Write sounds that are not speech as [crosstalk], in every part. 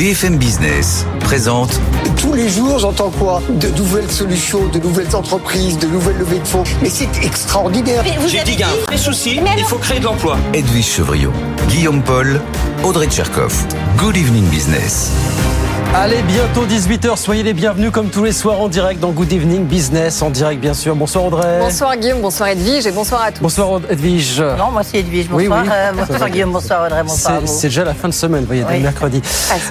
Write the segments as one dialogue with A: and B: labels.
A: BFM Business présente
B: Tous les jours, j'entends quoi? De nouvelles solutions, de nouvelles entreprises, de nouvelles levées de fonds. Mais c'est extraordinaire.
C: J'ai dit, gars, les soucis, il faut créer de l'emploi.
A: Edwige Chevriot, Guillaume Paul, Audrey Tcherkov. Good evening business.
D: Allez, bientôt 18h, soyez les bienvenus comme tous les soirs en direct dans Good Evening Business, en direct bien sûr. Bonsoir Audrey.
E: Bonsoir Guillaume, bonsoir Edwige et bonsoir à tous.
D: Bonsoir Edwige.
F: Non, moi c'est Edwige, bonsoir.
D: Oui, oui.
F: Euh, bonsoir Guillaume, bonsoir Audrey, bonsoir à vous.
D: C'est déjà la fin de semaine, vous voyez, dès
F: Oui.
D: mercredi.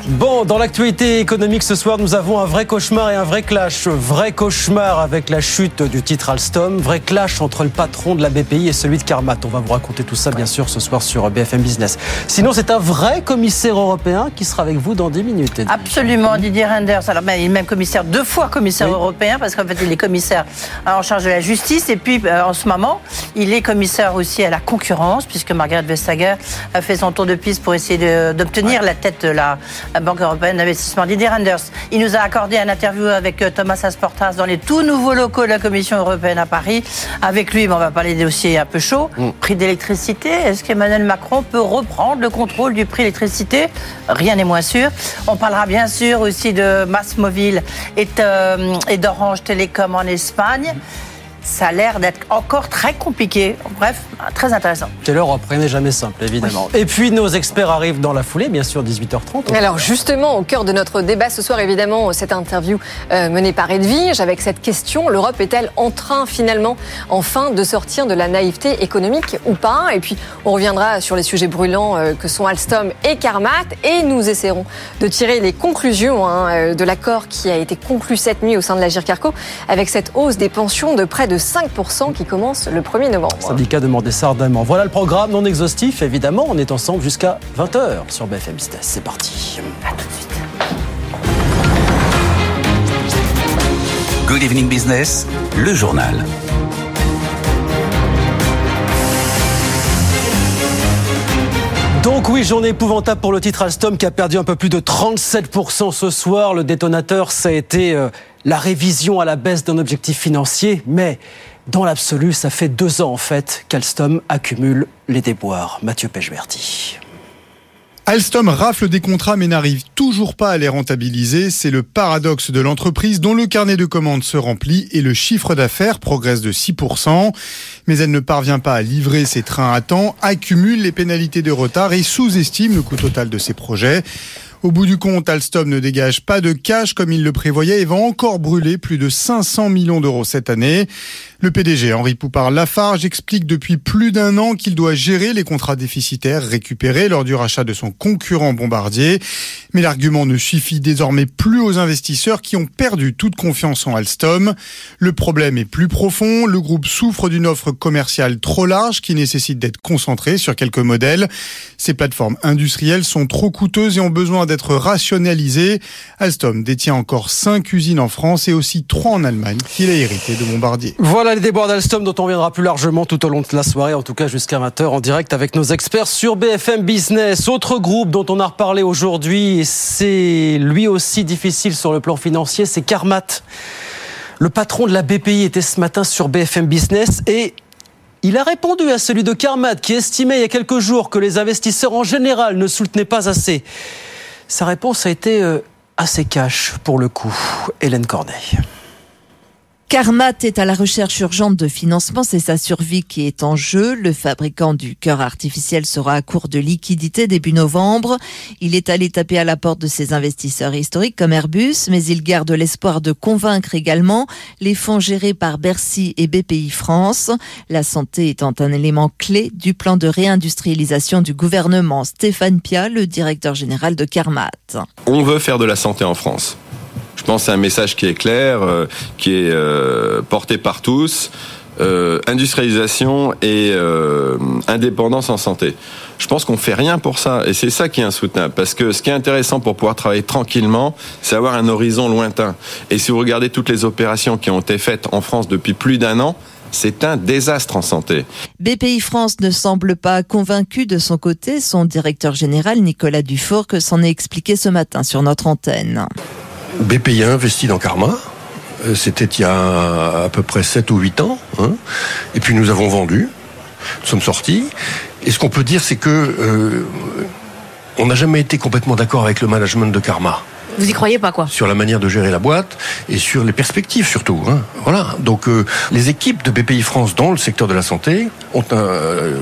D: Bon, dans l'actualité économique ce soir, nous avons un vrai cauchemar et un vrai clash. Vrai cauchemar avec la chute du titre Alstom, vrai clash entre le patron de la BPI et celui de Carmat. On va vous raconter tout ça bien sûr ce soir sur BFM Business. Sinon, c'est un vrai commissaire européen qui sera avec vous dans 10 minutes. Edwige.
F: Absolument, Didier Renders. Alors, ben, il est même commissaire, deux fois commissaire
D: Oui.
F: européen, parce qu'en fait, il est commissaire en charge de la justice. Et puis, euh, en ce moment, il est commissaire aussi à la concurrence, puisque Margaret Vestager a fait son tour de piste pour essayer d'obtenir la tête de la, Banque européenne d'investissement. Didier Renders, il nous a accordé un interview avec euh, Thomas Asportas dans les tout nouveaux locaux de la Commission européenne à Paris. Avec lui, ben, on va parler des dossiers un peu chauds. Prix d'électricité. Est-ce qu'Emmanuel Macron peut reprendre le contrôle du prix d'électricité? Rien n'est moins sûr. On parlera bien sûr aussi de Massmobile et, euh, et d'Orange Télécom en Espagne. Ça a l'air d'être encore très compliqué. Bref, très intéressant.
D: Quelle heure après n'est jamais simple, évidemment. Et puis nos experts arrivent dans la foulée, bien sûr, 18h30.
E: Alors justement, au cœur de notre débat ce soir, évidemment, cette interview euh, menée par Edwige avec cette question, l'Europe est-elle en train finalement, enfin, de sortir de la naïveté économique ou pas? Et puis on reviendra sur les sujets brûlants euh, que sont Alstom et Carmat et nous essaierons de tirer les conclusions hein, euh, de l'accord qui a été conclu cette nuit au sein de la GIRCARCO avec cette hausse des pensions de près de 5% qui commence le 1er novembre.
D: Syndicat demandé ça ardemment. Voilà le programme non exhaustif, évidemment. On est ensemble jusqu'à 20h sur BFM Business. C'est parti.
F: À tout de suite.
A: Good evening business, le journal.
D: Donc oui, journée épouvantable pour le titre Alstom qui a perdu un peu plus de 37% ce soir. Le détonateur, ça a été euh, la révision à la baisse d'un objectif financier. Mais dans l'absolu, ça fait deux ans en fait qu'Alstom accumule les déboires. Mathieu Pechberti.
G: Alstom rafle des contrats mais n'arrive toujours pas à les rentabiliser. C'est le paradoxe de l'entreprise dont le carnet de commandes se remplit et le chiffre d'affaires progresse de 6%. Mais elle ne parvient pas à livrer ses trains à temps, accumule les pénalités de retard et sous-estime le coût total de ses projets. Au bout du compte, Alstom ne dégage pas de cash comme il le prévoyait et va encore brûler plus de 500 millions d'euros cette année. Le PDG Henri Poupard-Lafarge explique depuis plus d'un an qu'il doit gérer les contrats déficitaires récupérés lors du rachat de son concurrent Bombardier. Mais l'argument ne suffit désormais plus aux investisseurs qui ont perdu toute confiance en Alstom. Le problème est plus profond. Le groupe souffre d'une offre commerciale trop large qui nécessite d'être concentrée sur quelques modèles. Ces plateformes industrielles sont trop coûteuses et ont besoin d'être rationalisées. Alstom détient encore 5 usines en France et aussi 3 en Allemagne qu'il a hérité de Bombardier.
D: Voilà les déboires d'Alstom dont on viendra plus largement tout au long de la soirée, en tout cas jusqu'à 20h en direct avec nos experts sur BFM Business. Autre groupe dont on a reparlé aujourd'hui, et c'est lui aussi difficile sur le plan financier, c'est Carmat. Le patron de la BPI était ce matin sur BFM Business et il a répondu à celui de Carmat qui estimait il y a quelques jours que les investisseurs en général ne soutenaient pas assez. Sa réponse a été euh, assez cash pour le coup. Hélène Corneille.
H: Carmat est à la recherche urgente de financement, c'est sa survie qui est en jeu. Le fabricant du cœur artificiel sera à court de liquidité début novembre. Il est allé taper à la porte de ses investisseurs historiques comme Airbus, mais il garde l'espoir de convaincre également les fonds gérés par Bercy et BPI France. La santé étant un élément clé du plan de réindustrialisation du gouvernement. Stéphane Pia, le directeur général de Carmat.
I: On veut faire de la santé en France. Je pense que c'est un message qui est clair, euh, qui est euh, porté par tous. Euh, industrialisation et indépendance en santé. Je pense qu'on fait rien pour ça et c'est ça qui est insoutenable parce que ce qui est intéressant pour pouvoir travailler tranquillement, c'est avoir un horizon lointain. Et si vous regardez toutes les opérations qui ont été faites en France depuis plus d'un an, c'est un désastre en santé.
H: BPI France ne semble pas convaincu de son côté. Son directeur général, Nicolas Dufour, que s'en est expliqué ce matin sur notre antenne.
J: BPI a investi dans Karma. Euh, C'était il y a à peu près 7 ou 8 ans. hein. Et puis nous avons vendu. Nous sommes sortis. Et ce qu'on peut dire, c'est que euh, on n'a jamais été complètement d'accord avec le management de Karma.
E: Vous y croyez pas quoi?
J: Sur la manière de gérer la boîte et sur les perspectives surtout. Hein. Voilà. Donc euh, les équipes de BPI France dans le secteur de la santé ont un, euh,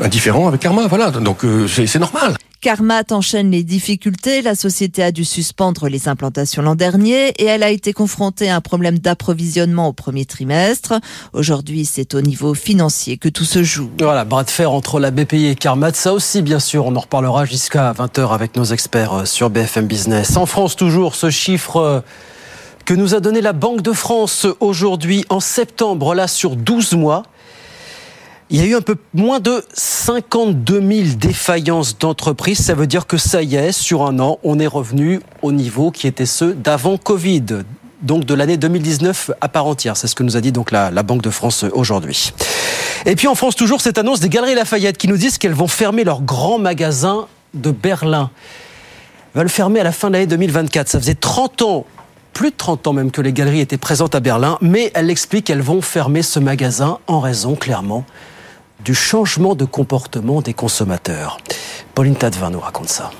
J: un différent avec Karma. Voilà. Donc euh, c'est normal.
H: Carmat enchaîne les difficultés. La société a dû suspendre les implantations l'an dernier et elle a été confrontée à un problème d'approvisionnement au premier trimestre. Aujourd'hui, c'est au niveau financier que tout se joue.
D: Voilà, bras de fer entre la BPI et Carmat. Ça aussi, bien sûr, on en reparlera jusqu'à 20h avec nos experts sur BFM Business. En France, toujours ce chiffre que nous a donné la Banque de France aujourd'hui en septembre, là, sur 12 mois. Il y a eu un peu moins de 52 000 défaillances d'entreprises. Ça veut dire que ça y est, sur un an, on est revenu au niveau qui était ceux d'avant Covid. Donc de l'année 2019 à part entière. C'est ce que nous a dit donc la, la Banque de France aujourd'hui. Et puis en France, toujours cette annonce des Galeries Lafayette qui nous disent qu'elles vont fermer leur grand magasin de Berlin. Elles veulent fermer à la fin de l'année 2024. Ça faisait 30 ans plus de 30 ans même que les galeries étaient présentes à Berlin, mais elle explique qu'elles vont fermer ce magasin en raison clairement du changement de comportement des consommateurs. Pauline Tadevin nous raconte ça.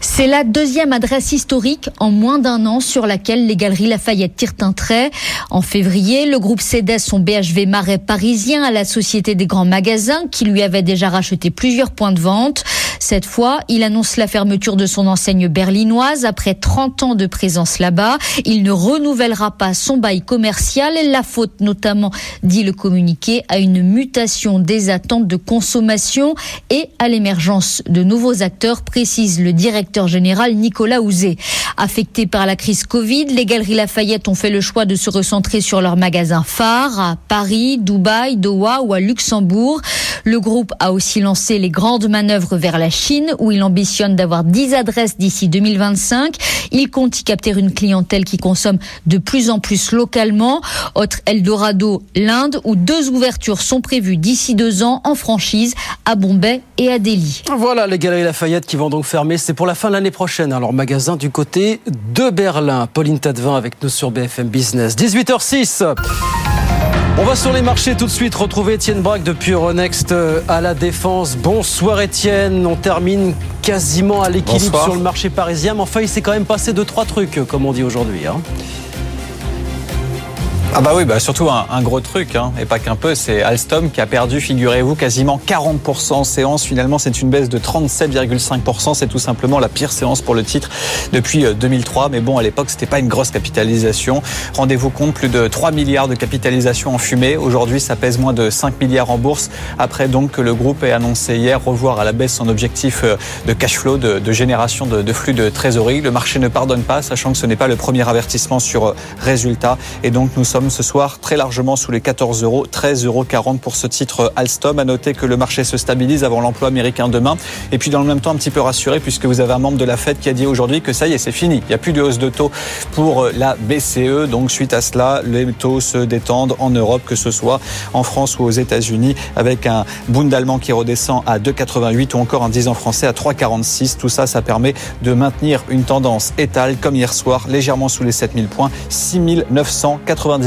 K: C'est la deuxième adresse historique en moins d'un an sur laquelle les Galeries Lafayette tirent un trait. En février, le groupe cédait son BHV Marais parisien à la Société des grands magasins qui lui avait déjà racheté plusieurs points de vente. Cette fois, il annonce la fermeture de son enseigne berlinoise après 30 ans de présence là-bas. Il ne renouvellera pas son bail commercial. La faute notamment, dit le communiqué, à une mutation des attentes de consommation et à l'émergence de nouveaux acteurs, précise le directeur général Nicolas Ouzé. Affectés par la crise Covid, les Galeries Lafayette ont fait le choix de se recentrer sur leurs magasins phares à Paris, Dubaï, Doha ou à Luxembourg. Le groupe a aussi lancé les grandes manœuvres vers la Chine où il ambitionne d'avoir 10 adresses d'ici 2025. Il compte y capter une clientèle qui consomme de plus en plus localement. Autre Eldorado, l'Inde où deux ouvertures sont prévues d'ici deux ans en franchise à Bombay et à Delhi.
D: Voilà les Galeries Lafayette qui vont donc fermer. C'est pour la fin de l'année prochaine. Alors magasin du côté de Berlin. Pauline Tadevin avec nous sur BFM Business. 18h06. On va sur les marchés tout de suite retrouver Étienne Braque depuis Euronext à la Défense. Bonsoir Étienne, on termine quasiment à l'équilibre sur le marché parisien, mais enfin il s'est quand même passé deux trois trucs comme on dit aujourd'hui. Hein.
L: Ah bah oui, bah surtout un, un gros truc, hein, et pas qu'un peu, c'est Alstom qui a perdu, figurez-vous, quasiment 40% en séance. Finalement, c'est une baisse de 37,5%. C'est tout simplement la pire séance pour le titre depuis 2003. Mais bon, à l'époque, c'était pas une grosse capitalisation. Rendez-vous compte, plus de 3 milliards de capitalisation en fumée. Aujourd'hui, ça pèse moins de 5 milliards en bourse. Après donc que le groupe ait annoncé hier revoir à la baisse son objectif de cash flow, de, de génération de, de flux de trésorerie. Le marché ne pardonne pas, sachant que ce n'est pas le premier avertissement sur résultat. Et donc, nous sommes ce soir très largement sous les 14 euros, 13,40 euros pour ce titre Alstom. À noter que le marché se stabilise avant l'emploi américain demain. Et puis dans le même temps, un petit peu rassuré puisque vous avez un membre de la Fed qui a dit aujourd'hui que ça y est, c'est fini. Il n'y a plus de hausse de taux pour la BCE. Donc suite à cela, les taux se détendent en Europe, que ce soit en France ou aux États-Unis, avec un Bund allemand qui redescend à 2,88 ou encore un 10 ans français à 3,46. Tout ça, ça permet de maintenir une tendance étale comme hier soir, légèrement sous les 7000 points,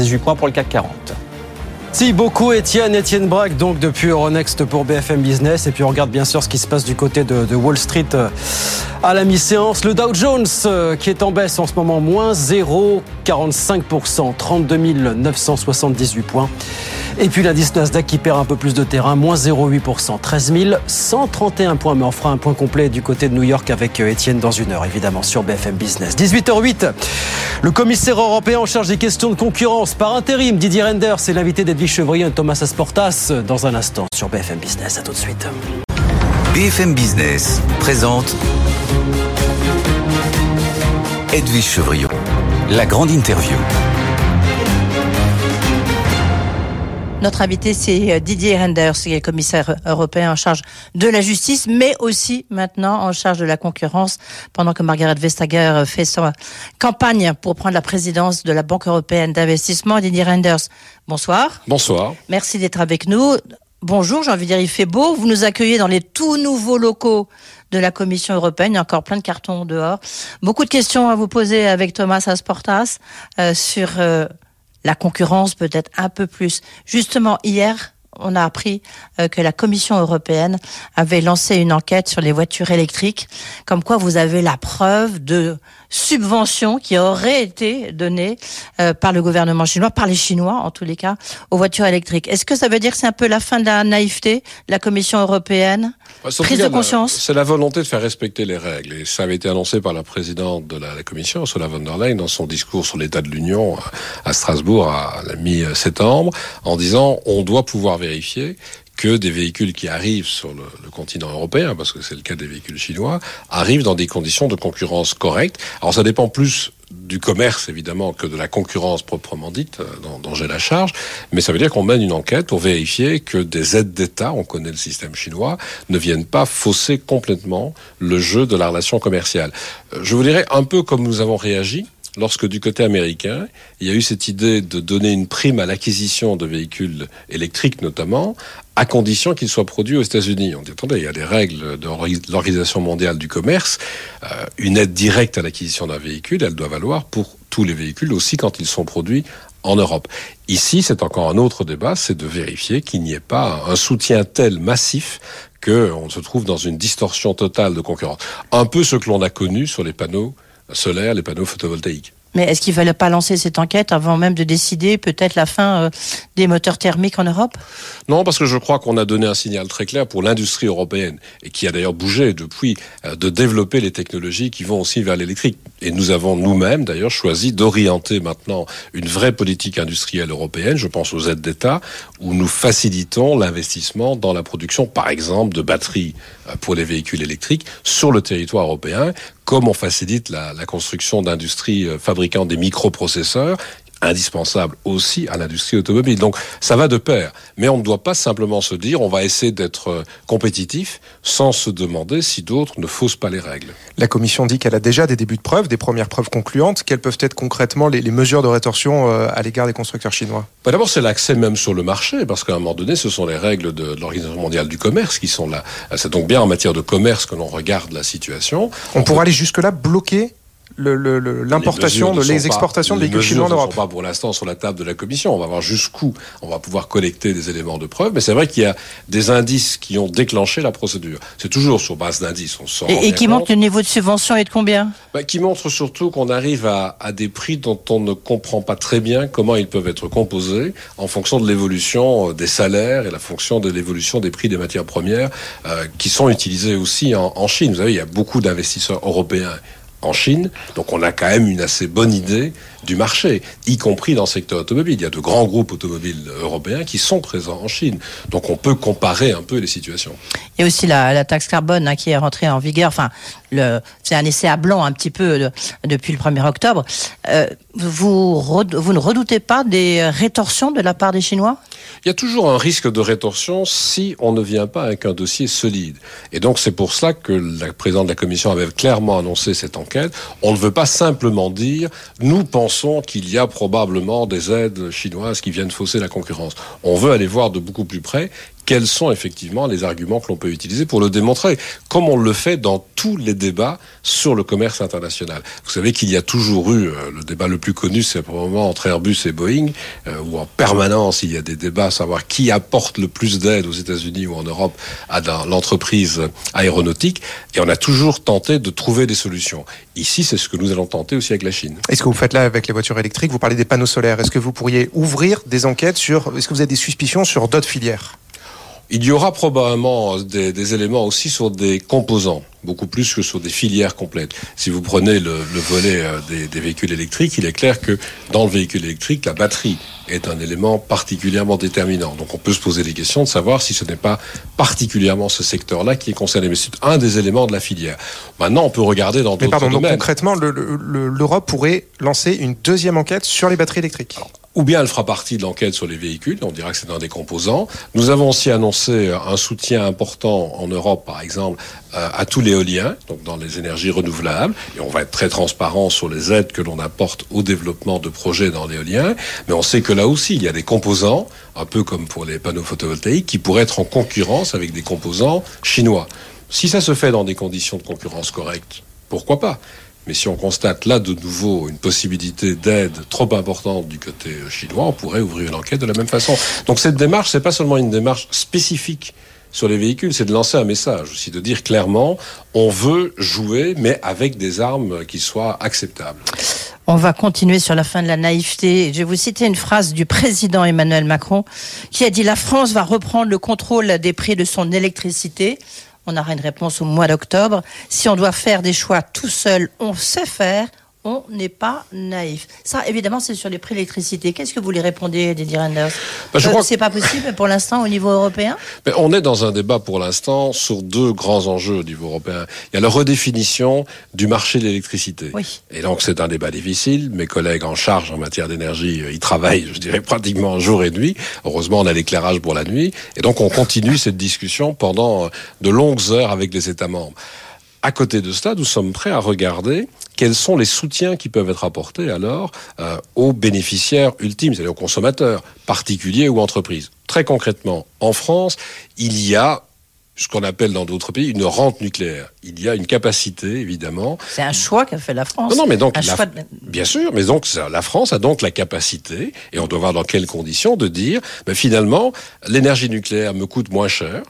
L: 6998 points pour le CAC 40.
D: Merci beaucoup Étienne, Étienne Braque donc depuis Euronext pour BFM Business et puis on regarde bien sûr ce qui se passe du côté de, Wall Street à la mi-séance. Le Dow Jones qui est en baisse en ce moment, moins 0,45%, 32 978 points. Et puis l'indice Nasdaq qui perd un peu plus de terrain, moins 0,8%, 13 131 points. Mais on fera un point complet du côté de New York avec Étienne dans une heure, évidemment, sur BFM Business. 18h08, le commissaire européen en charge des questions de concurrence par intérim, Didier Renders, c'est l'invité d'Edwige Chevrillon et Thomas Asportas dans un instant sur BFM Business. À tout de suite.
A: BFM Business présente Edwige Chevrillon, la grande interview.
F: Notre invité, c'est Didier Renders, qui est commissaire européen en charge de la justice, mais aussi maintenant en charge de la concurrence, pendant que Margaret Vestager fait sa campagne pour prendre la présidence de la Banque européenne d'investissement. Didier Renders, bonsoir.
M: Bonsoir.
F: Merci d'être avec nous. Bonjour, j'ai envie de dire, il fait beau. Vous nous accueillez dans les tout nouveaux locaux de la Commission européenne. Il y a encore plein de cartons dehors. Beaucoup de questions à vous poser avec Thomas Asportas euh, sur... Euh, la concurrence peut-être un peu plus. Justement, hier, on a appris euh, que la Commission européenne avait lancé une enquête sur les voitures électriques, comme quoi vous avez la preuve de subventions qui auraient été données euh, par le gouvernement chinois, par les Chinois en tous les cas, aux voitures électriques. Est-ce que ça veut dire que c'est un peu la fin de la naïveté de la Commission européenne?
M: Bah,
F: Prise de conscience
M: C'est la volonté de faire respecter les règles. Et ça avait été annoncé par la présidente de la, la Commission, Ursula von der Leyen, dans son discours sur l'état de l'Union à Strasbourg à la mi-septembre, en disant on doit pouvoir vérifier que des véhicules qui arrivent sur le, continent européen, parce que c'est le cas des véhicules chinois, arrivent dans des conditions de concurrence correctes. Alors ça dépend plus du commerce évidemment que de la concurrence proprement dite euh, dont, dont j'ai la charge, mais ça veut dire qu'on mène une enquête pour vérifier que des aides d'État, on connaît le système chinois, ne viennent pas fausser complètement le jeu de la relation commerciale. Euh, Je vous dirais un peu comme nous avons réagi lorsque du côté américain, il y a eu cette idée de donner une prime à l'acquisition de véhicules électriques notamment, à condition qu'ils soient produits aux États-Unis. On dit, attendez, il y a des règles de l'Organisation mondiale du commerce. Euh, une aide directe à l'acquisition d'un véhicule, elle doit valoir pour tous les véhicules, aussi quand ils sont produits en Europe. Ici, c'est encore un autre débat, c'est de vérifier qu'il n'y ait pas un soutien tel massif qu'on se trouve dans une distorsion totale de concurrence. Un peu ce que l'on a connu sur les panneaux solaires, les panneaux photovoltaïques.
F: Mais est-ce qu'il fallait pas lancer cette enquête avant même de décider peut-être la fin euh, des moteurs thermiques en Europe?
M: Non, parce que je crois qu'on a donné un signal très clair pour l'industrie européenne, et qui a d'ailleurs bougé depuis, euh, de développer les technologies qui vont aussi vers l'électrique. Et nous avons nous-mêmes d'ailleurs choisi d'orienter maintenant une vraie politique industrielle européenne, je pense aux aides d'État, où nous facilitons l'investissement dans la production, par exemple, de batteries euh, pour les véhicules électriques sur le territoire européen, comme on facilite la, construction d'industries euh, fabriquant des microprocesseurs indispensable aussi à l'industrie automobile. Donc ça va de pair. Mais on ne doit pas simplement se dire on va essayer d'être euh, compétitif sans se demander si d'autres ne faussent pas les règles.
N: La Commission dit qu'elle a déjà des débuts de preuves, des premières preuves concluantes. Quelles peuvent être concrètement les, les mesures de rétorsion euh, à l'égard des constructeurs chinois?
M: Bah, D'abord, c'est l'accès même sur le marché, parce qu'à un moment donné, ce sont les règles de, de l'Organisation mondiale du commerce qui sont là. C'est donc bien en matière de commerce que l'on regarde la situation.
N: On pourra aller jusque-là bloquer le- le- le- l'importation,
M: ne
N: les
M: sont pas-
N: exportations de
M: les
N: véhicules chinois en
M: ne
N: Europe.
M: sont pas pour l'instant sur la table de la Commission. On va voir jusqu'où on va pouvoir collecter des éléments de preuve. Mais c'est vrai qu'il y a des indices qui ont déclenché la procédure. C'est toujours sur base d'indices. On s'en
F: Et, et qui montre le niveau de subvention est de combien?
M: Bah, qui montre surtout qu'on arrive à, à des prix dont on ne comprend pas très bien comment ils peuvent être composés en fonction de l'évolution euh, des salaires et la fonction de l'évolution des prix des matières premières euh, qui sont utilisés aussi en, en Chine. Vous savez, il y a beaucoup d'investisseurs européens en Chine, donc on a quand même une assez bonne idée du marché, y compris dans le secteur automobile. Il y a de grands groupes automobiles européens qui sont présents en Chine, donc on peut comparer un peu les situations.
F: A aussi la, taxe carbone hein, qui est rentrée en vigueur. Enfin, c'est un essai à blanc un petit peu de- depuis le 1er octobre. Euh, vous, vous ne redoutez pas des rétorsions de la part des Chinois?
M: Il y a toujours un risque de rétorsion si on ne vient pas avec un dossier solide. Et donc c'est pour cela que la présidente de la Commission avait clairement annoncé cette enquête. On ne veut pas simplement dire nous pensons qu'il y a probablement des aides chinoises qui viennent fausser la concurrence. On veut aller voir de beaucoup plus près quels sont effectivement les arguments que l'on peut utiliser pour le démontrer, comme on le fait dans tous les débats sur le commerce international. Vous savez qu'il y a toujours eu, euh, le débat le plus connu, c'est probablement entre Airbus et Boeing, euh, où en permanence il y a des débats à savoir qui apporte le plus d'aide aux États-Unis ou en Europe à l'entreprise aéronautique, et on a toujours tenté de trouver des solutions. Ici, c'est ce que nous allons tenter aussi avec la Chine.
N: Et ce que vous faites là avec les voitures électriques, vous parlez des panneaux solaires. Est-ce que vous pourriez ouvrir des enquêtes sur. Est-ce que vous avez des suspicions sur d'autres filières?
M: Il y aura probablement des, des éléments aussi sur des composants, beaucoup plus que sur des filières complètes. Si vous prenez le, le volet euh, des, des véhicules électriques, il est clair que dans le véhicule électrique, la batterie est un élément particulièrement déterminant. Donc on peut se poser des questions de savoir si ce n'est pas particulièrement ce secteur-là qui est concerné. Mais c'est un des éléments de la filière. Maintenant, on peut regarder dans
N: Mais
M: d'autres
N: pardon, donc
M: domaines.
N: concrètement, le- le- le- l'Europe pourrait lancer une deuxième enquête sur les batteries électriques.
M: Ou bien elle fera partie de l'enquête sur les véhicules, on dira que c'est un des composants. Nous avons aussi annoncé euh, un soutien important en Europe, par exemple, euh, à tout l'éolien, donc dans les énergies renouvelables, et on va être très transparent sur les aides que l'on apporte au développement de projets dans l'éolien. Mais on sait que là aussi, il y a des composants, un peu comme pour les panneaux photovoltaïques, qui pourraient être en concurrence avec des composants chinois. Si ça se fait dans des conditions de concurrence correctes, pourquoi pas? Mais si on constate là de nouveau une possibilité d'aide trop importante du côté chinois, on pourrait ouvrir une enquête de la même façon. Donc cette démarche, c'est pas seulement une démarche spécifique sur les véhicules, c'est de lancer un message aussi, de dire clairement, on veut jouer, mais avec des armes qui soient acceptables.
F: On va continuer sur la fin de la naïveté. Je vais vous citer une phrase du président Emmanuel Macron qui a dit La France va reprendre le contrôle des prix de son électricité. On aura une réponse au mois d'octobre. Si on doit faire des choix tout seul, on sait faire on n'est pas naïf. Ça, évidemment, c'est sur les prix d'électricité. Qu'est-ce que vous lui répondez, Didier Renders
M: bah, je
F: euh, C'est pas possible pour l'instant au niveau européen?
M: Mais on est dans un débat pour l'instant sur deux grands enjeux au niveau européen. Il y a la redéfinition du marché de l'électricité.
F: Oui.
M: Et donc c'est un débat difficile. Mes collègues en charge en matière d'énergie, euh, ils travaillent, je dirais, pratiquement jour et nuit. Heureusement, on a l'éclairage pour la nuit. Et donc on continue cette discussion pendant euh, de longues heures avec les États membres. À côté de cela, nous sommes prêts à regarder quels sont les soutiens qui peuvent être apportés alors euh, aux bénéficiaires ultimes, c'est-à-dire aux consommateurs, particuliers ou entreprises? Très concrètement, en France, il y a ce qu'on appelle dans d'autres pays une rente nucléaire. Il y a une capacité, évidemment.
F: C'est un choix qu'a fait la France.
M: Non, non mais donc,
F: Un
M: la-
F: choix de-
M: bien sûr, mais donc ça, la France a donc la capacité, et on doit voir dans quelles conditions, de dire, ben, finalement, l'énergie nucléaire me coûte moins cher.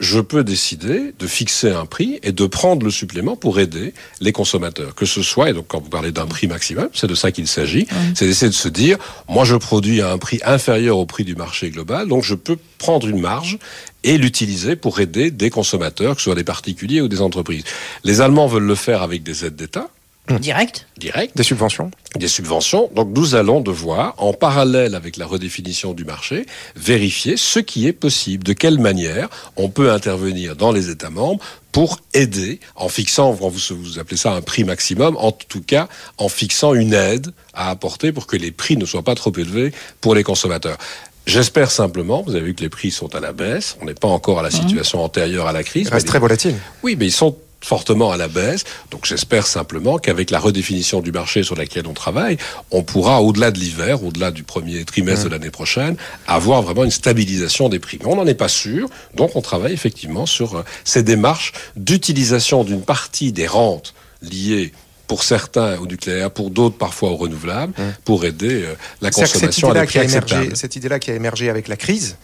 M: Je peux décider de fixer un prix et de prendre le supplément pour aider les consommateurs. Que ce soit, et donc quand vous parlez d'un prix maximum, c'est de ça qu'il s'agit, c'est d'essayer de se dire, moi je produis à un prix inférieur au prix du marché global, donc je peux prendre une marge et l'utiliser pour aider des consommateurs, que ce soit des particuliers ou des entreprises. Les Allemands veulent le faire avec des aides d'État.
F: Direct
M: Direct.
N: Des subventions
M: Des subventions. Donc nous allons devoir, en parallèle avec la redéfinition du marché, vérifier ce qui est possible, de quelle manière on peut intervenir dans les États membres pour aider, en fixant, vous, vous appelez ça un prix maximum, en tout cas en fixant une aide à apporter pour que les prix ne soient pas trop élevés pour les consommateurs. J'espère simplement, vous avez vu que les prix sont à la baisse, on n'est pas encore à la situation antérieure à la crise.
N: Il reste
M: mais
N: très
M: les-
N: volatile.
M: oui, mais ils sont fortement à la baisse. Donc j'espère simplement qu'avec la redéfinition du marché sur laquelle on travaille, on pourra, au-delà de l'hiver, au-delà du premier trimestre de l'année prochaine, avoir vraiment une stabilisation des prix. Mais on n'en est pas sûr, donc on travaille effectivement sur euh, ces démarches d'utilisation d'une partie des rentes liées pour certains au nucléaire, pour d'autres parfois au renouvelable, pour aider euh, la consommation à des prix
N: émergé, cette idée-là qui a émergé avec la crise,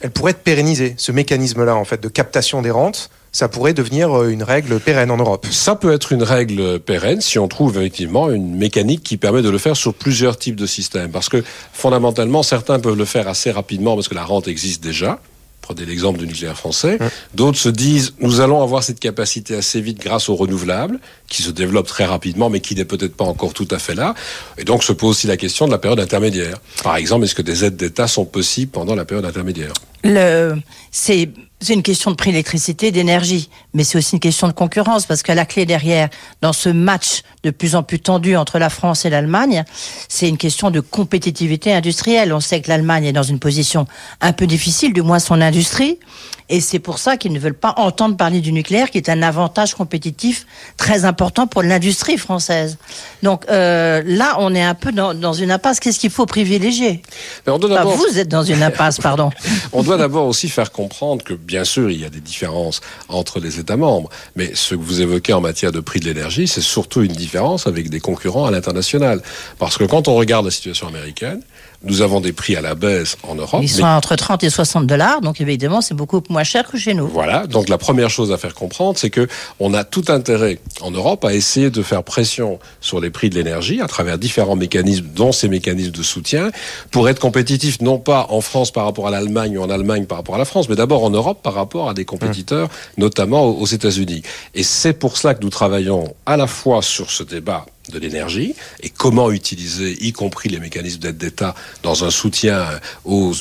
N: elle pourrait être pérennisée. Ce mécanisme-là, en fait, de captation des rentes, ça pourrait devenir euh, une règle pérenne en Europe.
M: Ça peut être une règle pérenne si on trouve effectivement une mécanique qui permet de le faire sur plusieurs types de systèmes. Parce que fondamentalement, certains peuvent le faire assez rapidement parce que la rente existe déjà. Prenez l'exemple du nucléaire français. D'autres se disent, nous allons avoir cette capacité assez vite grâce aux renouvelables, qui se développent très rapidement, mais qui n'est peut-être pas encore tout à fait là. Et donc se pose aussi la question de la période intermédiaire. Par exemple, est-ce que des aides d'État sont possibles pendant la période intermédiaire?
F: Le, c'est, c'est une question de prix d'électricité, d'énergie, mais c'est aussi une question de concurrence parce qu'à la clé derrière, dans ce match de plus en plus tendu entre la France et l'Allemagne, c'est une question de compétitivité industrielle. On sait que l'Allemagne est dans une position un peu difficile, du moins son industrie, et c'est pour ça qu'ils ne veulent pas entendre parler du nucléaire, qui est un avantage compétitif très important pour l'industrie française. Donc euh, là, on est un peu dans, dans une impasse. Qu'est-ce qu'il faut privilégier?
M: Mais on doit
F: Enfin,
M: d'abord-
F: Vous êtes dans une impasse, pardon. [laughs]
M: On doit d'abord aussi faire comprendre que, bien sûr, il y a des différences entre les États membres, mais ce que vous évoquez en matière de prix de l'énergie, c'est surtout une différence avec des concurrents à l'international. Parce que quand on regarde la situation américaine, nous avons des prix à la baisse en Europe.
F: Ils
M: mais-
F: sont entre 30 et 60 dollars, donc évidemment, c'est beaucoup moins cher que chez nous.
M: Voilà. Donc la première chose à faire comprendre, c'est que on a tout intérêt en Europe à essayer de faire pression sur les prix de l'énergie à travers différents mécanismes, dont ces mécanismes de soutien, pour être compétitif non pas en France par rapport à l'Allemagne ou en Allemagne par rapport à la France, mais d'abord en Europe par rapport à des compétiteurs, notamment aux aux États-Unis. Et c'est pour cela que nous travaillons à la fois sur ce débat de l'énergie et comment utiliser, y compris les mécanismes d'aide d'État, dans un soutien aux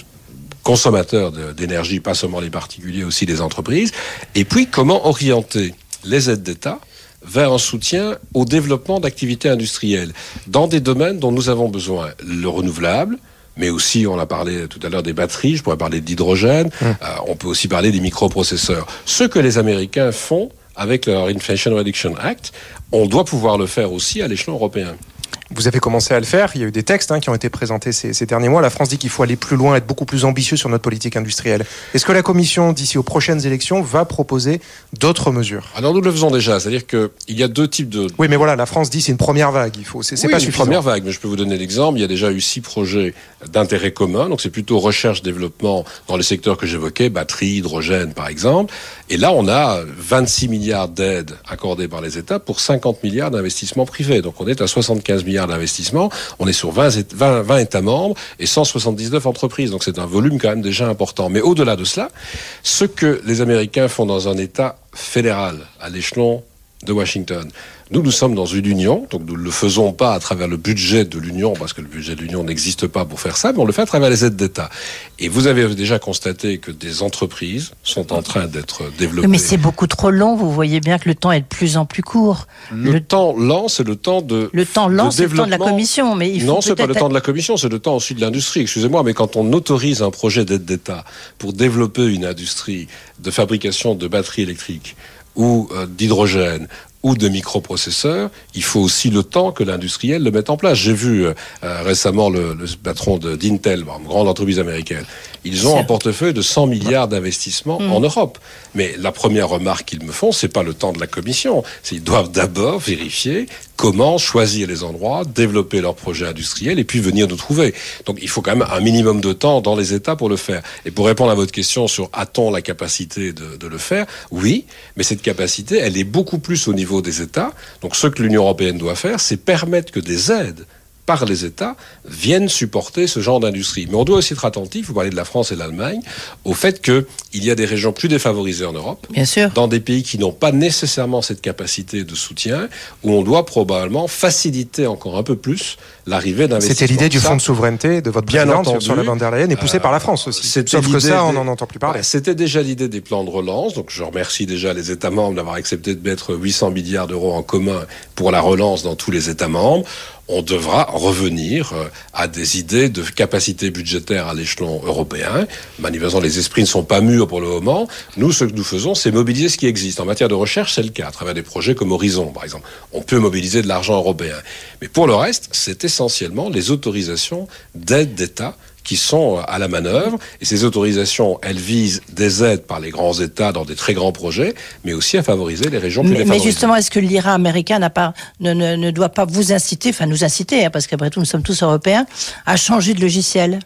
M: consommateurs d'énergie, pas seulement les particuliers, aussi les entreprises, et puis comment orienter les aides d'État vers un soutien au développement d'activités industrielles dans des domaines dont nous avons besoin. Le renouvelable, mais aussi, on a parlé tout à l'heure des batteries, je pourrais parler d'hydrogène, euh, on peut aussi parler des microprocesseurs. Ce que les Américains font avec leur Inflation Reduction Act, on doit pouvoir le faire aussi à l'échelon européen.
N: Vous avez commencé à le faire. Il y a eu des textes hein, qui ont été présentés ces, ces, derniers mois. La France dit qu'il faut aller plus loin, être beaucoup plus ambitieux sur notre politique industrielle. Est-ce que la Commission, d'ici aux prochaines élections, va proposer d'autres mesures?
M: Alors nous le faisons déjà. C'est-à-dire qu'il y a deux types de.
N: Oui, mais voilà, la France dit c'est une première vague. Il faut, c'est
M: oui,
N: pas
M: une
N: suffisant.
M: première vague. Mais je peux vous donner l'exemple. Il y a déjà eu six projets d'intérêt commun. Donc c'est plutôt recherche-développement dans les secteurs que j'évoquais, batterie, hydrogène, par exemple. Et là, on a 26 milliards d'aides accordées par les États pour 50 milliards d'investissements privés. Donc on est à 75 milliards d'investissements. On est sur 20, 20, 20 États membres et 179 entreprises. Donc c'est un volume quand même déjà important. Mais au-delà de cela, ce que les Américains font dans un État fédéral, à l'échelon de Washington. Nous, nous sommes dans une union, donc nous ne le faisons pas à travers le budget de l'union, parce que le budget de l'union n'existe pas pour faire ça, mais on le fait à travers les aides d'État. Et vous avez déjà constaté que des entreprises sont en train d'être développées.
F: Mais c'est beaucoup trop long, vous voyez bien que le temps est de plus en plus court.
M: Le, le... temps lent, c'est le temps de
F: Le temps lent, c'est le temps de la Commission, mais il faut
M: Non, c'est pas le temps de la Commission, c'est le temps aussi de l'industrie. Excusez-moi, mais quand on autorise un projet d'aide d'État pour développer une industrie de fabrication de batteries électriques, ou euh, d'hydrogène ou de microprocesseurs, il faut aussi le temps que l'industriel le mette en place. J'ai vu euh, récemment le, le patron d'Intel, une grande entreprise américaine. Ils ont un portefeuille de 100 milliards d'investissements mmh. en Europe. Mais la première remarque qu'ils me font, c'est pas le temps de la commission. C'est ils doivent d'abord vérifier comment choisir les endroits, développer leurs projets industriels et puis venir nous trouver. Donc il faut quand même un minimum de temps dans les États pour le faire. Et pour répondre à votre question sur a-t-on la capacité de, de le faire Oui, mais cette capacité, elle est beaucoup plus au niveau des États. Donc ce que l'Union européenne doit faire, c'est permettre que des aides par les États viennent supporter ce genre d'industrie. Mais on doit aussi être attentif, vous parlez de la France et de l'Allemagne, au fait qu'il y a des régions plus défavorisées en Europe,
F: Bien sûr.
M: dans des pays qui n'ont pas nécessairement cette capacité de soutien, où on doit probablement faciliter encore un peu plus l'arrivée.
N: C'était l'idée du fonds de souveraineté de votre
M: Bien entendu,
N: sur la van der Leyen et poussée
M: euh,
N: par la France aussi.
M: c'était
N: Sauf que ça, on n'en entend plus parler.
M: C'était déjà l'idée des plans de relance, donc je remercie déjà les États membres d'avoir accepté de mettre 800 milliards d'euros en commun pour la relance dans tous les États membres. On devra revenir euh, à des idées de capacité budgétaire à l'échelon européen. Manifestement, les esprits ne sont pas mûrs pour le moment. Nous, ce que nous faisons, c'est mobiliser ce qui existe. En matière de recherche, c'est le cas, à travers des projets comme Horizon, par exemple. On peut mobiliser de l'argent européen. Mais pour le reste, c'est essentiellement les autorisations d'aide d'État qui sont à la manœuvre. Et ces autorisations, elles visent des aides par les grands États dans des très grands projets, mais aussi à favoriser les régions plus
F: Mais, mais
M: défavorisées.
F: justement, est-ce que l'IRA américain n'a pas, ne, ne, ne doit pas vous inciter, enfin nous inciter, hein, parce qu'après tout nous sommes tous européens, à changer de logiciel?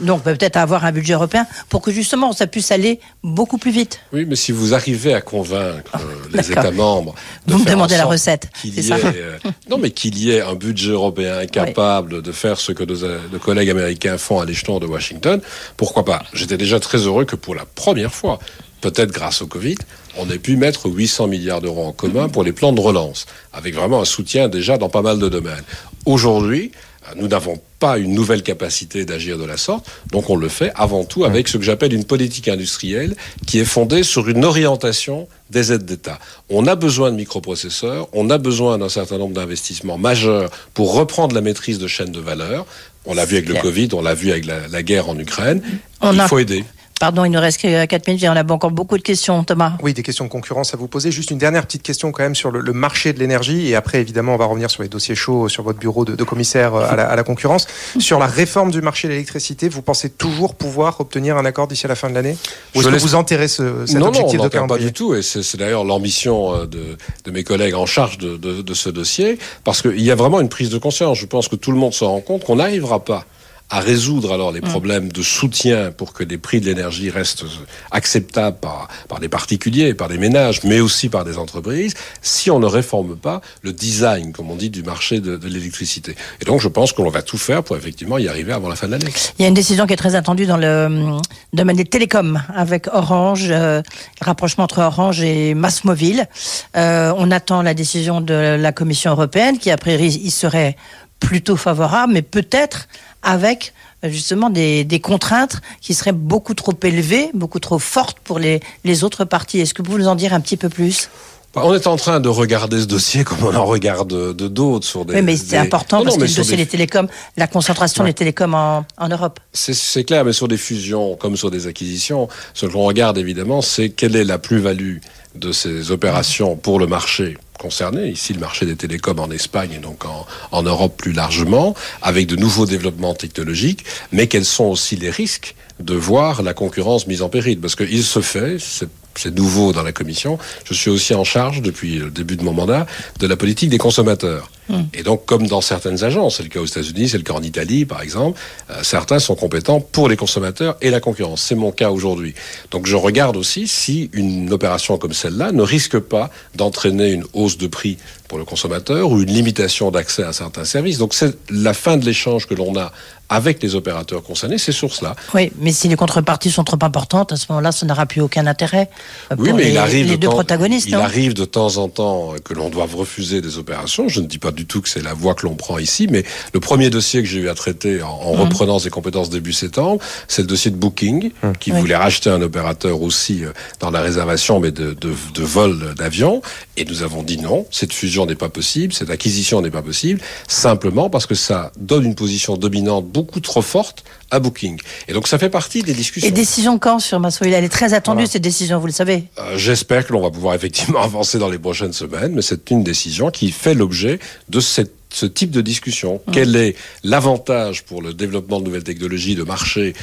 F: Donc peut-être à avoir un budget européen pour que justement ça puisse aller beaucoup plus vite.
M: Oui, mais si vous arrivez à convaincre euh, les. États membres de
F: Vous me
M: faire en
F: demandez la recette,
M: qu'il
F: c'est
M: y
F: ça
M: ait, euh, [laughs] non, mais qu'il y ait un budget européen capable de faire ce que nos, euh, nos collègues américains font à l'échelon de Washington, pourquoi pas? J'étais déjà très heureux que pour la première fois, peut-être grâce au Covid, on ait pu mettre 800 milliards d'euros en commun pour les plans de relance, avec vraiment un soutien déjà dans pas mal de domaines. Aujourd'hui, nous n'avons pas une nouvelle capacité d'agir de la sorte, donc on le fait avant tout avec ce que j'appelle une politique industrielle qui est fondée sur une orientation des aides d'État. On a besoin de microprocesseurs, on a besoin d'un certain nombre d'investissements majeurs pour reprendre la maîtrise de chaînes de valeur. On l'a vu avec le. Covid, on l'a vu avec la, la guerre en Ukraine.
F: On
M: Il
F: a-
M: faut aider.
F: Pardon, il nous reste que 4 minutes et on a encore beaucoup de questions, Thomas.
N: Oui, des questions de concurrence à vous poser. Juste une dernière petite question quand même sur le, le marché de l'énergie. Et après, évidemment, on va revenir sur les dossiers chauds sur votre bureau de, de commissaire euh, à la, à la concurrence. Sur la réforme du marché de l'électricité, vous pensez toujours pouvoir obtenir un accord d'ici à la fin de l'année? Ou est-ce que
M: laisse-
N: vous enterrez ce, cet
M: non, non,
N: objectif
M: on
N: de
M: n'entend pas
N: calendrier
M: du tout, et c'est d'ailleurs l'ambition euh, de, de mes collègues en charge de, de- de ce dossier, parce qu'il y a vraiment une prise de conscience. Je pense que tout le monde se rend compte qu'on n'arrivera pas à résoudre alors les problèmes de soutien pour que les prix de l'énergie restent acceptables par, par des particuliers, par des ménages, mais aussi par des entreprises, si on ne réforme pas le design, comme on dit, du marché de, de l'électricité. Et donc je pense qu'on va tout faire pour effectivement y arriver avant la fin de l'année.
F: Il y a une décision qui est très attendue dans le hum, domaine des télécoms avec Orange, euh, rapprochement entre Orange et Massmobile. Euh, on attend la décision de la Commission européenne qui, a priori, y serait plutôt favorable, mais peut-être avec euh, justement des, des contraintes qui seraient beaucoup trop élevées, beaucoup trop fortes pour les, les autres parties. Est-ce que vous pouvez nous en dire un petit peu plus?
M: Bah, On est en train de regarder ce dossier comme on en regarde de d'autres sur des.
F: Oui, mais c'est
M: des-
F: important
M: Non,
F: parce
M: non,
F: que le dossier
M: des-
F: des télécoms, la concentration
M: Ouais.
F: des télécoms en, en Europe.
M: C'est- C'est clair, mais sur des fusions comme sur des acquisitions, ce que l'on regarde évidemment, c'est quelle est la plus-value de ces opérations pour le marché concernés, ici le marché des télécoms en Espagne et donc en, en Europe plus largement, avec de nouveaux développements technologiques, mais quels sont aussi les risques de voir la concurrence mise en péril Parce qu'il se fait, c'est nouveau dans la commission, je suis aussi en charge depuis le début de mon mandat de la politique des consommateurs.
F: Hmm.
M: Et donc, comme dans certaines agences, c'est le cas aux États-Unis, c'est le cas en Italie, par exemple, euh, certains sont compétents pour les consommateurs et la concurrence. C'est mon cas aujourd'hui. Donc, je regarde aussi si une opération comme celle-là ne risque pas d'entraîner une hausse de prix pour le consommateur ou une limitation d'accès à certains services. Donc, c'est la fin de l'échange que l'on a avec les opérateurs concernés, ces sources-là.
F: Oui, mais si les contreparties sont trop importantes, à ce moment-là, ça n'aura plus aucun intérêt pour
M: Oui, mais
F: les,
M: il arrive
F: les
M: de
F: deux
M: temps-
F: protagonistes.
M: Il
F: non
M: arrive de temps en temps que l'on doive refuser des opérations. Je ne dis pas du tout que c'est la voie que l'on prend ici, mais le premier dossier que j'ai eu à traiter en, en
F: Mhm.
M: reprenant ses compétences début septembre, c'est le dossier de Booking, qui
F: Oui.
M: voulait racheter un opérateur aussi euh, dans la réservation, mais de, de, de vol d'avion. Et nous avons dit non, cette fusion n'est pas possible, cette acquisition n'est pas possible, simplement parce que ça donne une position dominante beaucoup trop forte à Booking. Et donc ça fait partie des discussions.
F: Et décision quand sur Massoïl Elle est très attendue,
M: Voilà.
F: cette décision, vous le savez.
M: Euh, J'espère que l'on va pouvoir effectivement [laughs] avancer dans les prochaines semaines, mais c'est une décision qui fait l'objet de cette ce type de discussion. Quel est l'avantage pour le développement de nouvelles technologies, de marché,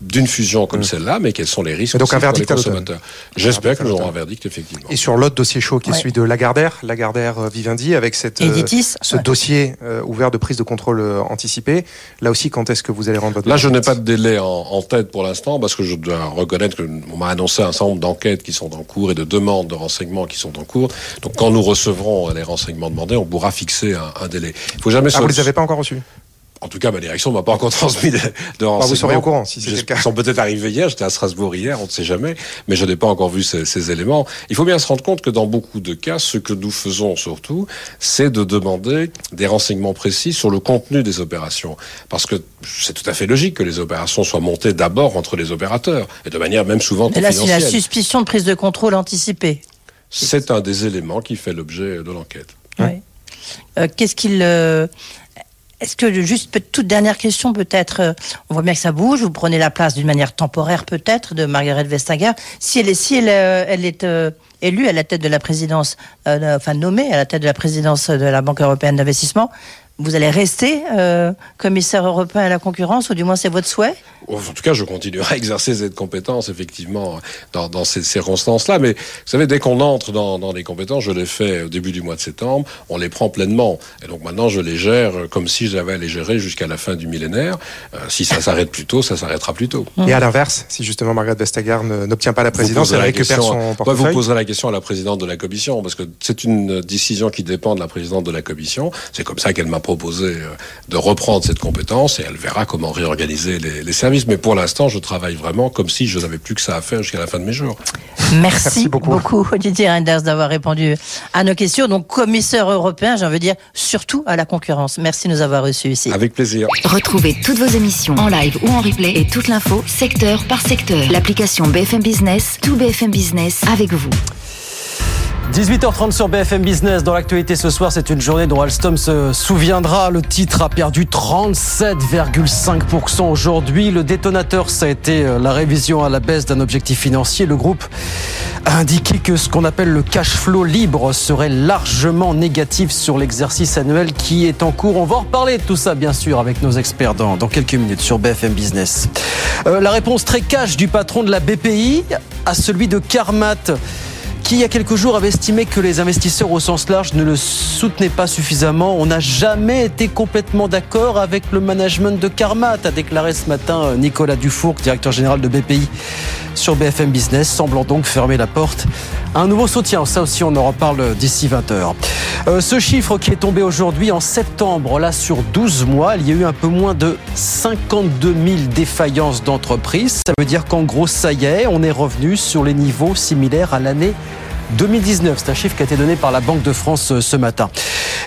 M: d'une fusion comme celle-là, mais quels sont les risques
N: donc un
M: pour les
N: verdict à l'automne.
M: consommateurs J'espère que nous aurons un verdict, effectivement.
N: Et sur l'autre dossier chaud qui est celui de Lagardère, Lagardère euh, Vivendi, avec cette, euh,
F: Editis,
N: ce
F: ouais.
N: dossier euh, ouvert de prise de contrôle euh, anticipé. Là aussi, quand est-ce que vous allez rendre votre
M: Là, je n'ai pas de délai en, en tête pour l'instant parce que je dois reconnaître qu'on m'a annoncé un certain nombre d'enquêtes qui sont en cours et de demandes de renseignements qui sont en cours. Donc, quand nous recevrons les renseignements demandés, on pourra fixer un, un délai. Il faut jamais
N: Ah, vous
M: se-
N: les avez pas encore reçus
M: En tout cas, ma direction ne m'a pas encore [laughs] transmis de, de renseignements.
N: Bah, vous serez au courant, si
M: Ils
N: le cas.
M: sont peut-être arrivés hier, j'étais à Strasbourg hier, on ne sait jamais, mais je n'ai pas encore vu ces, ces éléments. Il faut bien se rendre compte que dans beaucoup de cas, ce que nous faisons surtout, c'est de demander des renseignements précis sur le contenu des opérations. Parce que c'est tout à fait logique que les opérations soient montées d'abord entre les opérateurs, et de manière même souvent
F: Et là, c'est la suspicion de prise de contrôle anticipée.
M: C'est un des éléments qui fait l'objet de l'enquête.
F: Oui. Euh, Qu'est-ce qu'il. euh, Est-ce que, juste toute dernière question, peut-être, euh, on voit bien que ça bouge, vous prenez la place d'une manière temporaire, peut-être, de Margaret Vestager. Si elle est, si elle, euh, est euh, élue à la tête de la présidence, euh, enfin nommée à la tête de la présidence de la Banque européenne d'investissement, vous allez rester commissaire européen à la concurrence, ou du moins c'est votre souhait?
M: En tout cas, je continuerai à exercer cette compétence, effectivement, dans, dans ces circonstances-là. Mais vous savez, dès qu'on entre dans, dans les compétences, je l'ai fait au début du mois de septembre, on les prend pleinement. Et donc maintenant, je les gère comme si j'avais à les gérer jusqu'à la fin du millénaire. Euh, si ça s'arrête plus tôt, ça s'arrêtera plus tôt.
N: Et à l'inverse, si justement Margaret Vestager n'obtient pas la
M: Vous
N: présidence, elle récupère
M: question-
N: son
M: Ouais, vous
N: portefeuille?
M: poserez la question à la présidente de la commission, parce que c'est une décision qui dépend de la présidente de la commission. C'est comme ça qu'elle m'a proposé euh, de reprendre cette compétence et elle verra comment réorganiser les, les services. Mais pour l'instant, je travaille vraiment comme si je n'avais plus que ça à faire jusqu'à la fin de mes jours.
F: Merci, beaucoup. Didier Reinders d'avoir répondu à nos questions. Donc commissaire européen, j'ai envie de dire surtout à la concurrence. Merci de nous avoir reçus ici.
M: Avec plaisir.
O: Retrouvez toutes vos émissions en live ou en replay et toute l'info secteur par secteur. L'application BFM Business, tout BFM Business avec vous.
D: 18h30 sur BFM Business. Dans l'actualité ce soir, c'est une journée dont Alstom se souviendra. Le titre a perdu 37,5% aujourd'hui. Le détonateur, ça a été euh, la révision à la baisse d'un objectif financier. Le groupe a indiqué que ce qu'on appelle le cash flow libre serait largement négatif sur l'exercice annuel qui est en cours. On va en reparler de tout ça, bien sûr, avec nos experts dans, dans quelques minutes sur BFM Business. Euh, la réponse très cash du patron de la BPI à celui de Carmat qui il y a quelques jours avait estimé que les investisseurs au sens large ne le soutenaient pas suffisamment. On n'a jamais été complètement d'accord avec le management de Carmat, a déclaré ce matin euh, Nicolas Dufour, directeur général de BPI sur BFM Business, semblant donc fermer la porte un nouveau soutien. Ça aussi, on en reparle d'ici 20h. Euh, ce chiffre qui est tombé aujourd'hui en septembre, là sur 12 mois, il y a eu un peu moins de 52 000 défaillances d'entreprises. Ça veut dire qu'en gros, ça y est, on est revenu sur les niveaux similaires à l'année 2019. C'est un chiffre qui a été donné par la Banque de France euh, ce matin.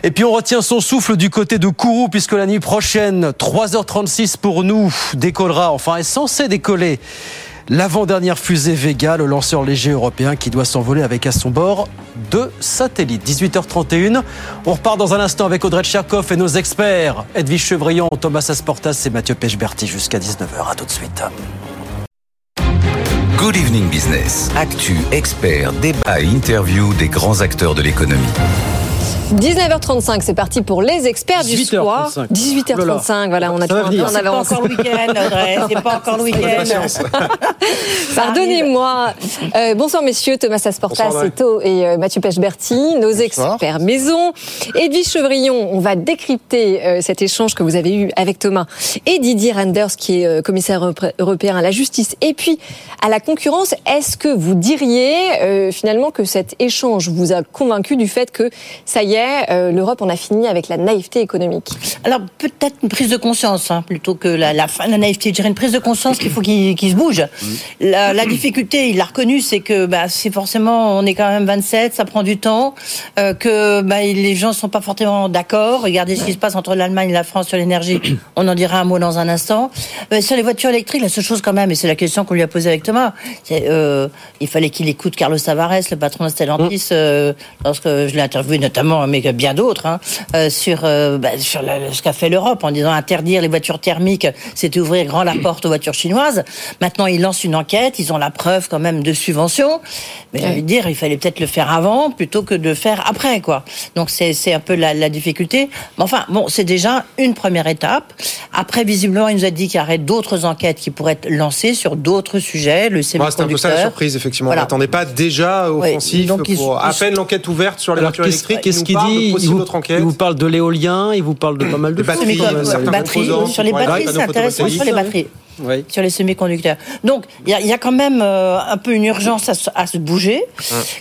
D: Et puis on retient son souffle du côté de Kourou puisque la nuit prochaine, 3h36 pour nous, décollera, enfin est censé décoller l'avant-dernière fusée Vega, le lanceur léger européen qui doit s'envoler avec à son bord deux satellites. 18h31, on repart dans un instant avec Audrey Tcherkov et nos experts, Edwige Chevrillon, Thomas Asportas et Mathieu Pechberti jusqu'à 19h. À tout de suite.
A: Good Evening Business. Actu, experts, débat et interview des grands acteurs de l'économie.
E: 19h35, c'est parti pour les experts du
D: 18h35.
E: soir. 18h35, voilà, on a toujours
F: C'est pas encore le week-end. C'est pas encore le [laughs] week-end. [laughs]
E: Pardonnez-moi. Euh, bonsoir messieurs, Thomas Asportas
N: Bonsoir,
E: et, euh, Mathieu Pechberti, nos
B: Bonsoir.
E: experts maison. Edwige Chevrillon, on va décrypter euh, cet échange que vous avez eu avec Thomas et Didier Randers, qui est euh, commissaire europé- européen à la justice et puis à la concurrence. Est-ce que vous diriez euh, finalement que cet échange vous a convaincu du fait que ça y est, euh, l'Europe en a fini avec la naïveté économique
F: Alors peut-être une prise de conscience hein, plutôt que la, la fin de la naïveté. Je dirais une prise de conscience qu'il faut qu'il se bouge. La, la difficulté, il l'a reconnu, c'est que bah, c'est forcément, on est quand même 27, ça prend du temps, euh, que bah, les gens sont pas forcément d'accord. Regardez ce qui se passe entre l'Allemagne et la France sur l'énergie. On en dira un mot dans un instant. Euh, sur les voitures électriques, la seule chose quand même, et c'est la question qu'on lui a posée avec Thomas, euh, il fallait qu'il écoute Carlos Tavares, le patron de Stellantis, euh, lorsque je l'ai interviewé notamment, mais bien d'autres, hein, euh, sur, euh, bah, sur la- ce qu'a fait l'Europe en disant interdire les voitures thermiques, c'était ouvrir grand la porte aux voitures chinoises. Maintenant, ils lancent une enquête, ils ont la preuve quand même de subvention. Mais j'ai envie de dire, il fallait peut-être le faire avant plutôt que de faire après, quoi. Donc c'est un peu la, la difficulté. Mais enfin, bon, c'est déjà une première étape. Après, visiblement, il nous a dit qu'il y aurait d'autres enquêtes qui pourraient être lancées sur d'autres sujets, le
N: C'était un peu ça la surprise, effectivement.
F: Voilà.
N: On n'attendait pas déjà
F: Oui,
N: offensif
F: ils-
N: pour à
F: ils-
N: peine l'enquête ouverte sur les voitures électriques.
D: qu'est-ce
N: nous
D: qu'il dit il vous, il vous parle de l'éolien, il vous parle de pas mal de
N: batteries, euh,
F: batteries, sur les batteries, c'est intéressant sur les batteries.
D: Oui.
F: sur les semi-conducteurs. Donc, il y a, il y a quand même euh, un peu une urgence à, se- à se bouger,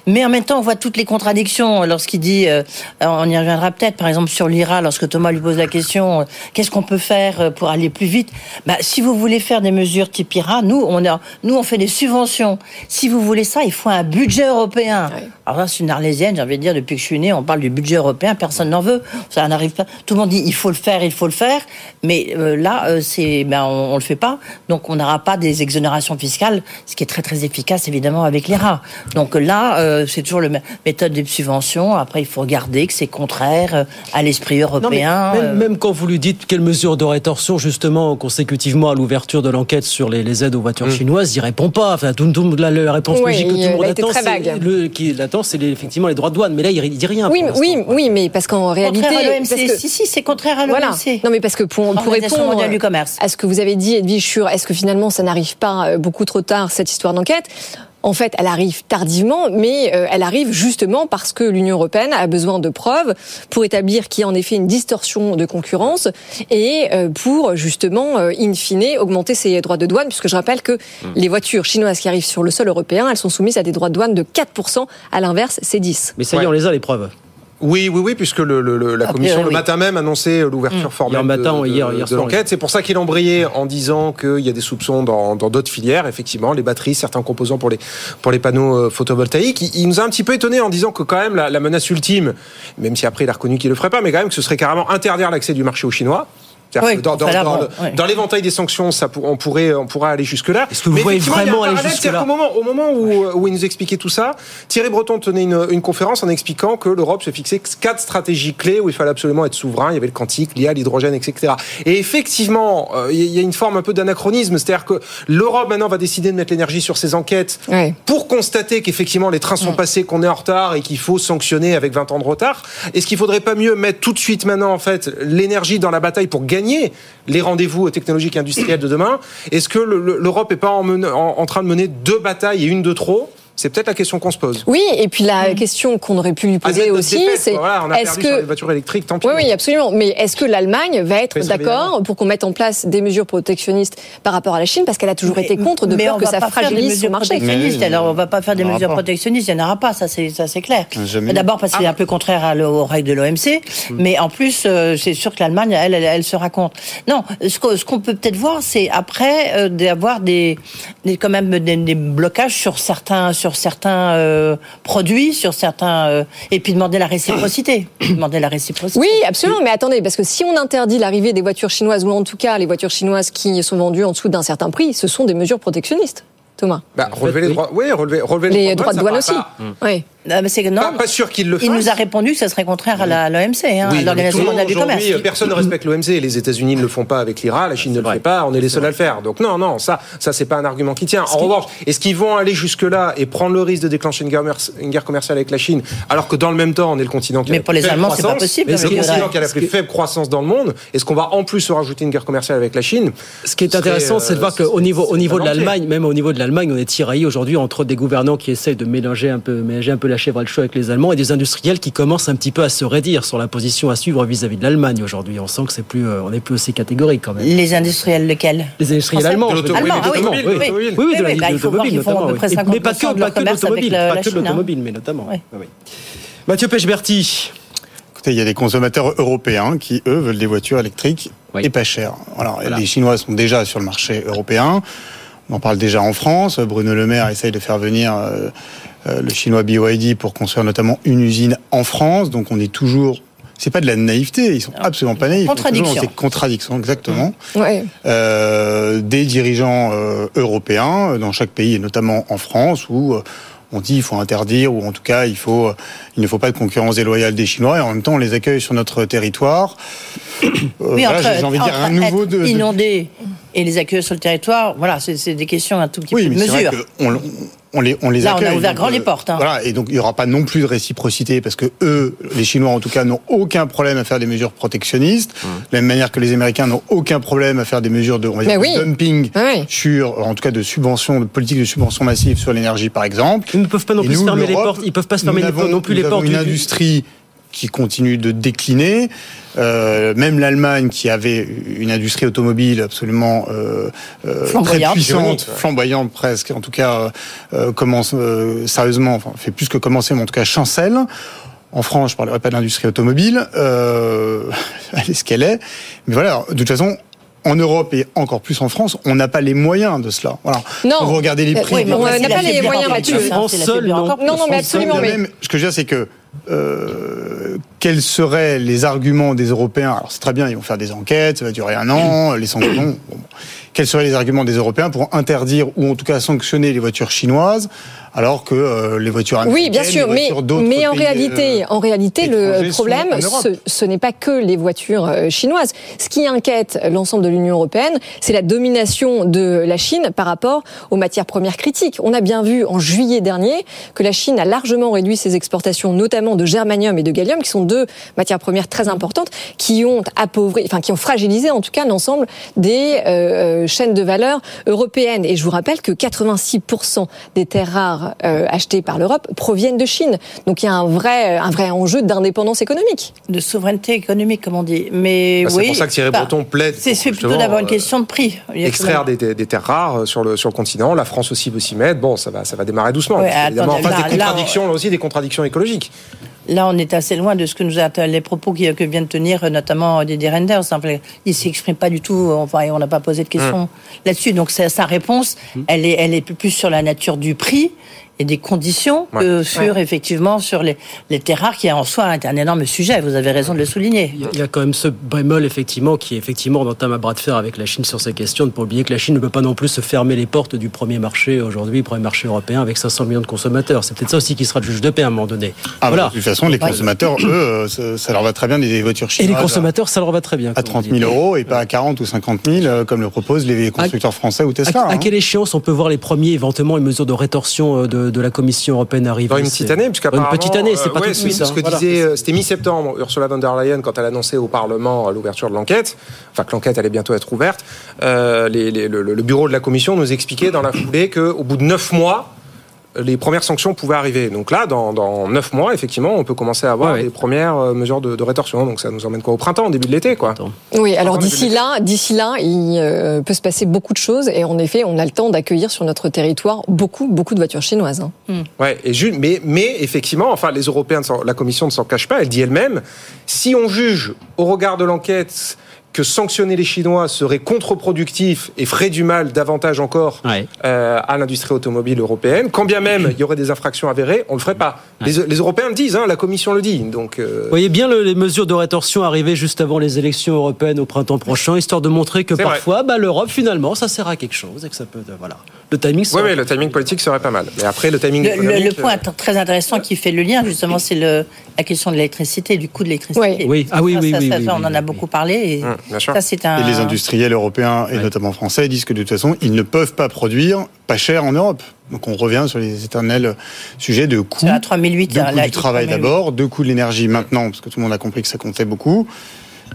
F: mais en même temps, on voit toutes les contradictions lorsqu'il dit, euh, on y reviendra peut-être, par exemple sur l'IRA, lorsque Thomas lui pose la question, euh, qu'est-ce qu'on peut faire pour aller plus vite? Bah, Si vous voulez faire des mesures type IRA, nous, on, a, nous, on fait des subventions. Si vous voulez ça, il faut un budget européen. Alors là, c'est une arlésienne, j'ai envie de dire, depuis que je suis né, on parle du budget européen, personne n'en veut. Ça n'arrive pas. Tout le monde dit, il faut le faire, il faut le faire, mais euh, là, euh, c'est, ben, on, on le fait pas. Donc, on n'aura pas des exonérations fiscales, ce qui est très très efficace évidemment avec l'IRA. Donc là, euh, c'est toujours la méthode des subventions. Après, il faut regarder que c'est contraire euh, à l'esprit
D: Non,
F: européen.
D: même,
F: euh,
D: même quand vous lui dites quelles mesures de rétorsion, justement, consécutivement à l'ouverture de l'enquête sur les, les aides aux voitures chinoises, il répond pas. Enfin, tout, tout- la, la réponse
E: Oui,
D: logique que tout le monde attend,
E: très
D: c'est
E: vague.
D: le, qui l'attend, c'est les- effectivement les droits de douane. Mais là, il, il dit rien.
E: Oui, oui, oui, mais parce qu'en réalité,
F: contraire à l'OMC.
E: parce que-
F: Si, si, c'est contraire à l'OMC.
E: Voilà. Non, mais parce que pour, pour répondre
F: du commerce.
E: à ce que vous avez dit, Edwige, sur est-ce que finalement ça n'arrive pas euh, beaucoup trop tard, cette histoire d'enquête? En fait, elle arrive tardivement, mais euh, elle arrive justement parce que l'Union européenne a besoin de preuves pour établir qu'il y a en effet une distorsion de concurrence et euh, pour justement, in fine, augmenter ses droits de douane, puisque je rappelle que les voitures chinoises qui arrivent sur le sol européen, elles sont soumises à des droits de douane de 4%, à l'inverse, c'est 10.
D: Mais ça y est,
N: Ouais.
D: on les a, les preuves.
N: Oui, oui, oui, puisque le, le- le- la
F: Après,
N: commission le
F: oui.
N: matin même annonçait l'ouverture formelle
D: Hier matin,
N: de, de-
D: hier- hier
N: de
D: soir,
N: l'enquête. C'est pour ça qu'il embrayait en disant qu'il y a des soupçons dans dans d'autres filières, effectivement, les batteries, certains composants pour les pour les panneaux euh, photovoltaïques. Il, il nous a un petit peu étonné en disant que quand même la, la menace ultime, même si après il a reconnu qu'il le ferait pas, mais quand même que ce serait carrément interdire l'accès du marché aux Chinois.
F: Oui,
N: dans,
F: là,
N: l'éventail des sanctions, ça pour- on pourrait on pourrait aller jusque là.
D: Est-ce que vous voyez vraiment aller jusque-là
N: Au moment au moment où, où il nous expliquait tout ça, Thierry Breton tenait une, une conférence en expliquant que l'Europe se fixait quatre stratégies clés où il fallait absolument être souverain. Il y avait le quantique, l'IA, l'hydrogène, etc. Et effectivement, euh, il y a une forme un peu d'anachronisme, c'est-à-dire que l'Europe maintenant va décider de mettre l'énergie sur ses enquêtes
E: Ouais.
N: pour constater qu'effectivement les trains sont passés, qu'on est en retard et qu'il faut sanctionner avec 20 ans de retard. Est-ce qu'il faudrait pas mieux mettre tout de suite maintenant en fait l'énergie dans la bataille pour gagner les rendez-vous technologiques industriels de demain. Est-ce que le- le- l'Europe est pas en train de mener deux batailles et une de trop? C'est peut-être la question qu'on se pose.
E: Oui, et puis la question qu'on aurait pu lui poser aussi, c'est
N: quoi. Voilà, on a
E: est-ce
N: sur les
E: que
N: voitures électriques, tant pis.
E: Oui, oui, absolument. Mais est-ce que l'Allemagne va être d'accord pour qu'on mette en place des mesures protectionnistes par rapport à la Chine Parce qu'elle a toujours été contre de peur que ça fragilise
F: mesures
E: marché.
G: Mais
F: Alors, on va pas faire des mesures
G: pas.
F: protectionnistes. Il n'y en aura pas, ça c'est ça c'est clair. D'abord parce qu'il est un peu contraire à le- aux règles de l'OMC, mais en plus euh, c'est sûr que l'Allemagne, elle, elle, elle se raconte. Non, ce qu'on peut peut-être voir, c'est après euh, d'avoir des, des quand même des, des blocages sur certains sur certains euh, produits, sur certains euh, et puis demander la réciprocité, [coughs] demander la réciprocité.
E: Oui, absolument. Mais attendez, parce que si on interdit l'arrivée des voitures chinoises, ou en tout cas les voitures chinoises qui sont vendues en dessous d'un certain prix, ce sont des mesures protectionnistes, Thomas.
N: Bah, relever les
D: oui.
N: droits, oui, relever, relever
E: Les droits de douane aussi.
N: pas-
E: Oui.
F: Ah, mais c'est que non.
N: Pas, pas sûr qu'il le fasse.
F: Il nous a répondu que ça serait contraire à l'OMC, hein,
N: Oui,
F: l'Organisation mondiale du commerce.
N: aujourd'hui, Personne ne respecte l'OMC. Les États-Unis ne le font pas avec l'IRA, la Chine ne le fait pas. On est les seuls à le faire. Donc non, non, ça, ça c'est pas un argument qui tient. En revanche, est-ce qu'ils vont aller jusque là et prendre le risque de déclencher une guerre, commerce- une guerre commerciale avec la Chine, alors que dans le même temps, on est le continent qui a
F: Mais
N: la
F: pour
N: plus
F: les
N: faible
F: Allemands, c'est pas
N: croissance,
F: possible,
N: le continent qui a la plus faible croissance dans le monde. Est-ce qu'on va en plus se rajouter une guerre commerciale avec la Chine?
D: Ce qui est intéressant, c'est de
N: euh,
D: voir qu'au niveau, au niveau de l'Allemagne, même au niveau de l'Allemagne, on est tiraillé aujourd'hui entre des gouvernants qui essayent de mélanger un peu, mélanger un peu la chèvre et le chou avec les Allemands et des industriels qui commencent un petit peu à se raidir sur la position à suivre vis-à-vis de l'Allemagne aujourd'hui. On sent que c'est plus, euh, on est plus aussi catégorique quand même.
F: Les industriels, lesquels?
D: Les industriels
F: Français
D: allemands.
N: De l'automobile,
F: Allemands, oui, oui,
D: oui.
F: oui,
D: Oui, de
F: Oui,
D: la-
F: bah,
D: l'automobile
F: peu
D: notamment. Mais pas
F: 50%
D: que, pas que
F: commerce
D: l'automobile, pas que
F: hein.
D: l'automobile, mais notamment. Oui. Mathieu Pechberti.
G: Écoutez, il y a des consommateurs européens qui, eux, veulent des voitures électriques
D: Oui.
G: et pas chères. Alors,
D: Voilà.
G: les Chinois sont déjà sur le marché européen. On en parle déjà en France. Bruno Le Maire essaye de faire venir euh, le chinois BYD pour construire notamment une usine en France. Donc, on est toujours. C'est pas de la naïveté. Ils sont absolument pas naïfs.
F: Contradiction.
G: dans ces contradictions, exactement.
E: Ouais.
G: Euh, des dirigeants euh, européens euh, dans chaque pays, et notamment en France, où euh, on dit il faut interdire, ou en tout cas il faut, euh, il ne faut pas de concurrence déloyale des Chinois, et en même temps on les accueille sur notre territoire. [coughs] Euh,
F: Oui,
G: voilà, j'ai envie de dire un nouveau de,
F: inondé et les accueillir sur le territoire, voilà, c'est des questions un tout petit
G: Oui,
F: peu
G: mais
F: de
G: vrai
F: mesure.
G: qu'on on les, on les
F: Là, on a ouvert
G: donc,
F: grand les portes, hein.
G: Voilà, et donc il n'y aura pas non plus de réciprocité parce que eux, les Chinois en tout cas, n'ont aucun problème à faire des mesures protectionnistes,
F: Mmh.
G: de la même manière que les Américains n'ont aucun problème à faire des mesures de, on va dire, de dumping
E: Oui.
G: sur, en tout cas de subvention, de politique de subvention massive sur l'énergie par exemple.
D: Ils ne peuvent pas non plus
G: nous,
D: fermer les portes. Ils peuvent pas se fermer
G: nous
D: les-
G: avons-
D: non plus
G: nous
D: les
G: avons
D: portes
G: une
D: du- du-
G: industrie qui continue de décliner. Euh, même l'Allemagne, qui avait une industrie automobile absolument euh, euh, très
F: Flamboyante.
G: puissante, flamboyante presque, en tout cas euh, commence euh, sérieusement, enfin fait plus que commencer, mais en tout cas chancelle. En France, je ne parlerai pas de l'industrie automobile, euh, [laughs] elle est ce qu'elle est. Mais voilà, de toute façon, en Europe et encore plus en France, on n'a pas les moyens de cela. Voilà.
E: Non.
G: Quand vous regardez les
E: Euh,
G: prix,
E: oui, mais on n'a pas
F: la
E: les moyens, Mathieu.
F: hein,
D: France
F: la
D: seule, non.
E: Non, non, mais absolument, mais-
G: même, ce que je veux dire, c'est que euh, quels seraient les arguments des Européens? Alors c'est très bien, ils vont faire des enquêtes, ça va durer un an, les sanctions. bon. Quels seraient les arguments des Européens pour interdire ou en tout cas sanctionner les voitures chinoises alors que euh, les voitures américaines,
E: Oui, bien sûr,
G: les
E: mais,
G: voitures
E: mais en
G: pays,
E: réalité,
G: euh,
E: en réalité, le problème, ce, ce n'est pas que les voitures euh, chinoises. Ce qui inquiète l'ensemble de l'Union européenne, c'est la domination de la Chine par rapport aux matières premières critiques. On a bien vu en juillet dernier que la Chine a largement réduit ses exportations, notamment de germanium et de gallium, qui sont deux matières premières très importantes, qui ont appauvri, enfin qui ont fragilisé en tout cas l'ensemble des euh, euh, chaînes de valeur européennes. Et je vous rappelle que 86% des terres rares euh, achetées par l'Europe proviennent de Chine. Donc il y a un vrai, un vrai enjeu d'indépendance économique.
F: De souveraineté économique, comme on dit. Mais
N: Bah, c'est pour ça que Thierry
F: bah,
N: Breton plaide.
F: C'est plutôt d'abord une
N: euh,
F: question de prix.
N: Extraire des, des- des terres rares sur le, sur le continent. La France aussi veut s'y mettre. Bon, ça va, ça va démarrer doucement.
F: Ouais, attendez,
N: en face
F: là-
N: des
F: là,
N: contradictions, là aussi des contradictions écologiques.
F: Là, on est assez loin de ce que nous a les propos qui- que vient de tenir euh, notamment Didier Renders. Enfin, Il s'exprime pas du tout. Enfin, et on n'a pas posé de questions
N: Hum.
F: là-dessus. Donc, sa sa réponse, elle est, elle est plus sur la nature du prix et des conditions sur
D: Ouais.
F: effectivement sur les, les terres rares qui en soi est un énorme sujet. Vous avez raison de le souligner.
D: Il y a- il y a quand même ce bémol, effectivement, qui effectivement on entame un bras de fer avec la Chine sur ces questions. Ne pas oublier que la Chine ne peut pas non plus se fermer les portes du premier marché aujourd'hui, premier marché européen avec 500 millions de consommateurs. C'est peut-être ça aussi qui sera le juge de paix à un moment donné.
G: Ah,
D: voilà.
G: bah, de toute façon, les consommateurs, eux, euh, ça, ça leur va très bien des voitures
D: Et
G: chinoises.
D: les consommateurs, ça leur va très bien.
G: à 30 000 euros et pas à 40 ou 50 000 euh, comme le proposent les constructeurs français ou Tesla.
D: À, à
G: hein.
D: quelle échéance on peut voir les premiers, éventuellement, une mesure de rétorsion euh, de, de la Commission européenne arriver
N: Dans une petite année, puisqu'apparemment...
D: Une petite année, c'est
N: euh,
D: pas
N: ouais,
D: tout de suite.
N: Ce
D: hein,
N: que
D: voilà.
N: disait, euh, c'était mi-septembre, Ursula von der Leyen, quand elle annonçait au Parlement euh, l'ouverture de l'enquête, enfin que l'enquête allait bientôt être ouverte, euh, les- les- le, le bureau de la Commission nous expliquait dans la foulée qu'au bout de neuf mois, les premières sanctions pouvaient arriver. Donc là, dans, dans 9 mois, effectivement, on peut commencer à avoir
D: Ouais,
N: les premières euh, mesures de, de rétorsion. Donc ça nous emmène quoi Au printemps, au début de l'été, quoi.
E: Oui, alors d'ici là, d'ici là, il euh, peut se passer beaucoup de choses et en effet, on a le temps d'accueillir sur notre territoire beaucoup, beaucoup de voitures chinoises. hein.
N: Ouais, et mais, mais effectivement, enfin, les Européens, la Commission ne s'en cache pas. Elle dit elle-même, si on juge au regard de l'enquête que sanctionner les Chinois serait contre-productif et ferait du mal davantage encore euh, à l'industrie automobile européenne. Quand bien même il y aurait des infractions avérées, on ne le ferait pas. Les, les Européens le disent, hein, la Commission le dit. Donc, euh,
D: Vous voyez bien le- les mesures de rétorsion arriver juste avant les élections européennes au printemps prochain, histoire de montrer que parfois, bah, l'Europe, finalement, ça sert à quelque chose et que ça peut. euh, Voilà. Le timing
N: oui,
D: serait-
N: oui, le timing politique serait pas mal. Mais après, le timing
F: Le, le-
N: économique,
F: le point très intéressant qui fait le lien, justement, c'est le- la question de l'électricité, du coût de l'électricité.
E: Oui.
D: Oui. Ah oui,
F: Ça,
D: oui,
F: ça,
D: oui,
F: ça,
D: oui,
F: ça,
D: oui,
F: on en a beaucoup parlé. Et
N: Hum, bien sûr.
F: ça, c'est un.
G: Et les industriels européens, et notamment français, disent que de toute façon, ils ne peuvent pas produire pas cher en Europe. Donc on revient sur les éternels sujets de coûts.
F: C'est à 3008.
G: De
F: hein,
G: coût du travail
F: I3008.
G: d'abord, de coût de l'énergie maintenant, parce que tout le monde a compris que ça comptait beaucoup.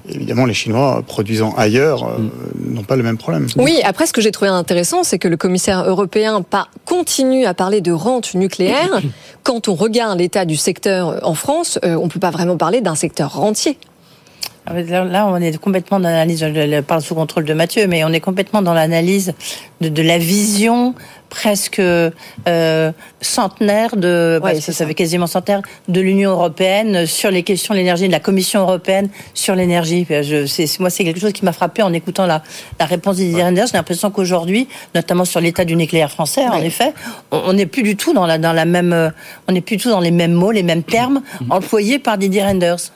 G: Évidemment, les Chinois, produisant ailleurs, euh, n'ont pas le même problème.
E: Oui, après, ce que j'ai trouvé intéressant, c'est que le commissaire européen continue à parler de rente nucléaire. [laughs] Quand on regarde l'état du secteur en France, euh, on ne peut pas vraiment parler d'un secteur rentier.
F: Ah, Là, on est complètement dans l'analyse, je le parle sous contrôle de Mathieu, mais on est complètement dans l'analyse de, de la vision presque euh, centenaire de, parce que ça fait quasiment centenaire de l'Union européenne sur les questions de l'énergie, de la Commission européenne sur l'énergie. Moi, c'est quelque chose qui m'a frappé en écoutant la, la réponse d'Didier Reynders. J'ai l'impression qu'aujourd'hui, notamment sur l'état du nucléaire français, en effet, on n'est plus du tout dans la, dans la même, euh, on n'est plus du tout dans les mêmes mots, les mêmes termes employés par Didier Reynders.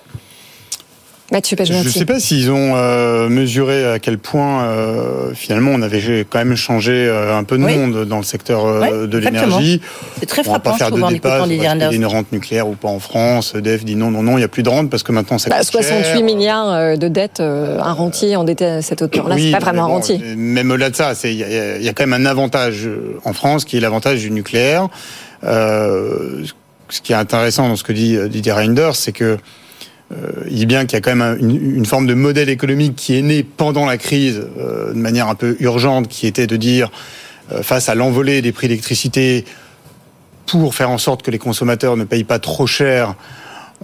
E: Mathieu
G: Je ne sais pas s'ils ont euh, mesuré à quel point euh, finalement on avait quand même changé euh, un peu de
F: Oui.
G: monde dans le secteur
F: Oui,
G: de l'énergie.
F: C'est très
G: On va
F: frappant,
G: pas faire de débat sur
F: Reynders.
G: une rente nucléaire ou pas en France. Dev dit non, non, non, il n'y a plus de rente parce que maintenant ça
E: Bah,
G: coûte
E: 68
G: cher.
E: milliards de dettes, un rentier endetté à cette hauteur-là,
G: Oui,
E: c'est pas vraiment un rentier.
G: Même au-delà de ça, il y, y a quand même un avantage en France qui est l'avantage du nucléaire. Ce qui est intéressant dans ce que dit Didier Reinders, c'est que il dit bien qu'il y a quand même un- une, une forme de modèle économique qui est né pendant la crise euh, de manière un peu urgente, qui était de dire euh, face à l'envolée des prix d'électricité, pour faire en sorte que les consommateurs ne payent pas trop cher,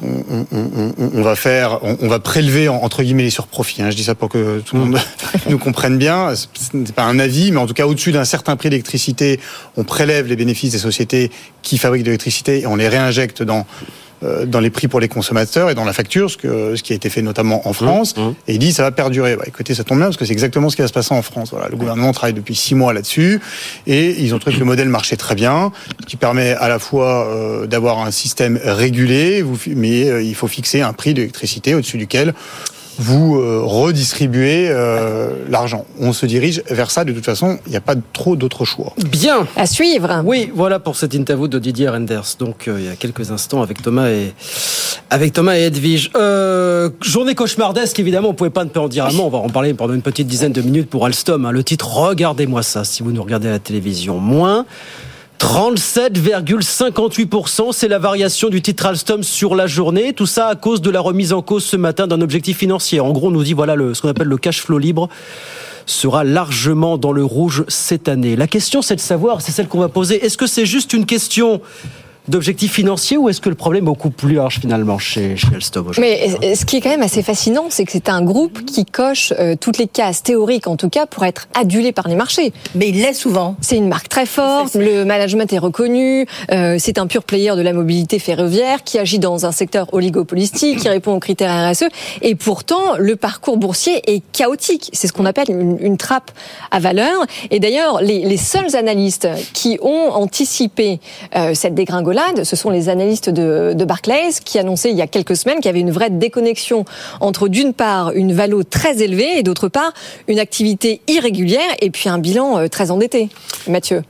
G: on, on- on- on- on va faire, on, va prélever en- entre guillemets les surprofits. hein. Je dis ça pour que tout le monde [laughs] nous comprenne bien. Ce n'est pas un avis, mais en tout cas au-dessus d'un certain prix d'électricité, on prélève les bénéfices des sociétés qui fabriquent de l'électricité et on les réinjecte dans euh, dans les prix pour les consommateurs et dans la facture, ce, que, ce qui a été fait notamment en France. Et il dit ça va perdurer. Bah, écoutez, ça tombe bien parce que c'est exactement ce qui va se passer en France. Voilà, le gouvernement travaille depuis six mois là-dessus et ils ont trouvé que le modèle marchait très bien, ce qui permet à la fois euh, d'avoir un système régulé, mais euh, il faut fixer un prix d'électricité au-dessus duquel vous euh, redistribuez euh, l'argent. On se dirige vers ça. De toute façon, il n'y a pas trop d'autres choix.
D: Bien.
E: À suivre.
D: Oui, voilà pour cette interview de Didier Renders. Donc, euh, il y a quelques instants avec Thomas et avec Thomas et Edwige. Euh, journée cauchemardesque, évidemment. On pouvait pas ne pas en dire un mot. On va en parler pendant une petite dizaine de minutes pour Alstom. hein. Le titre, regardez-moi ça. Si vous nous regardez à la télévision, moins. 37,58%, c'est la variation du titre Alstom sur la journée. Tout ça à cause de la remise en cause ce matin d'un objectif financier. En gros, on nous dit voilà ce qu'on appelle le cash flow libre sera largement dans le rouge cette année. La question, c'est de savoir, c'est celle qu'on va poser. Est-ce que c'est juste une question d'objectifs financiers ou est-ce que le problème est beaucoup plus large finalement chez, chez Alstom aujourd'hui
E: Mais euh, ce qui est quand même assez fascinant, c'est que c'est un groupe qui coche euh, toutes les cases théoriques, en tout cas, pour être adulé par les marchés.
F: Mais il l'est souvent.
E: C'est une marque très forte, le management est reconnu, euh, c'est un pur player de la mobilité ferroviaire qui agit dans un secteur oligopolistique, qui répond aux critères RSE. Et pourtant, le parcours boursier est chaotique. C'est ce qu'on appelle une, une trappe à valeur. Et d'ailleurs, les, les seuls analystes qui ont anticipé euh, cette dégringolade, ce sont les analystes de, de Barclays qui annonçaient il y a quelques semaines qu'il y avait une vraie déconnexion entre d'une part une valo très élevée et d'autre part une activité irrégulière et puis un bilan euh, très endetté. Mathieu.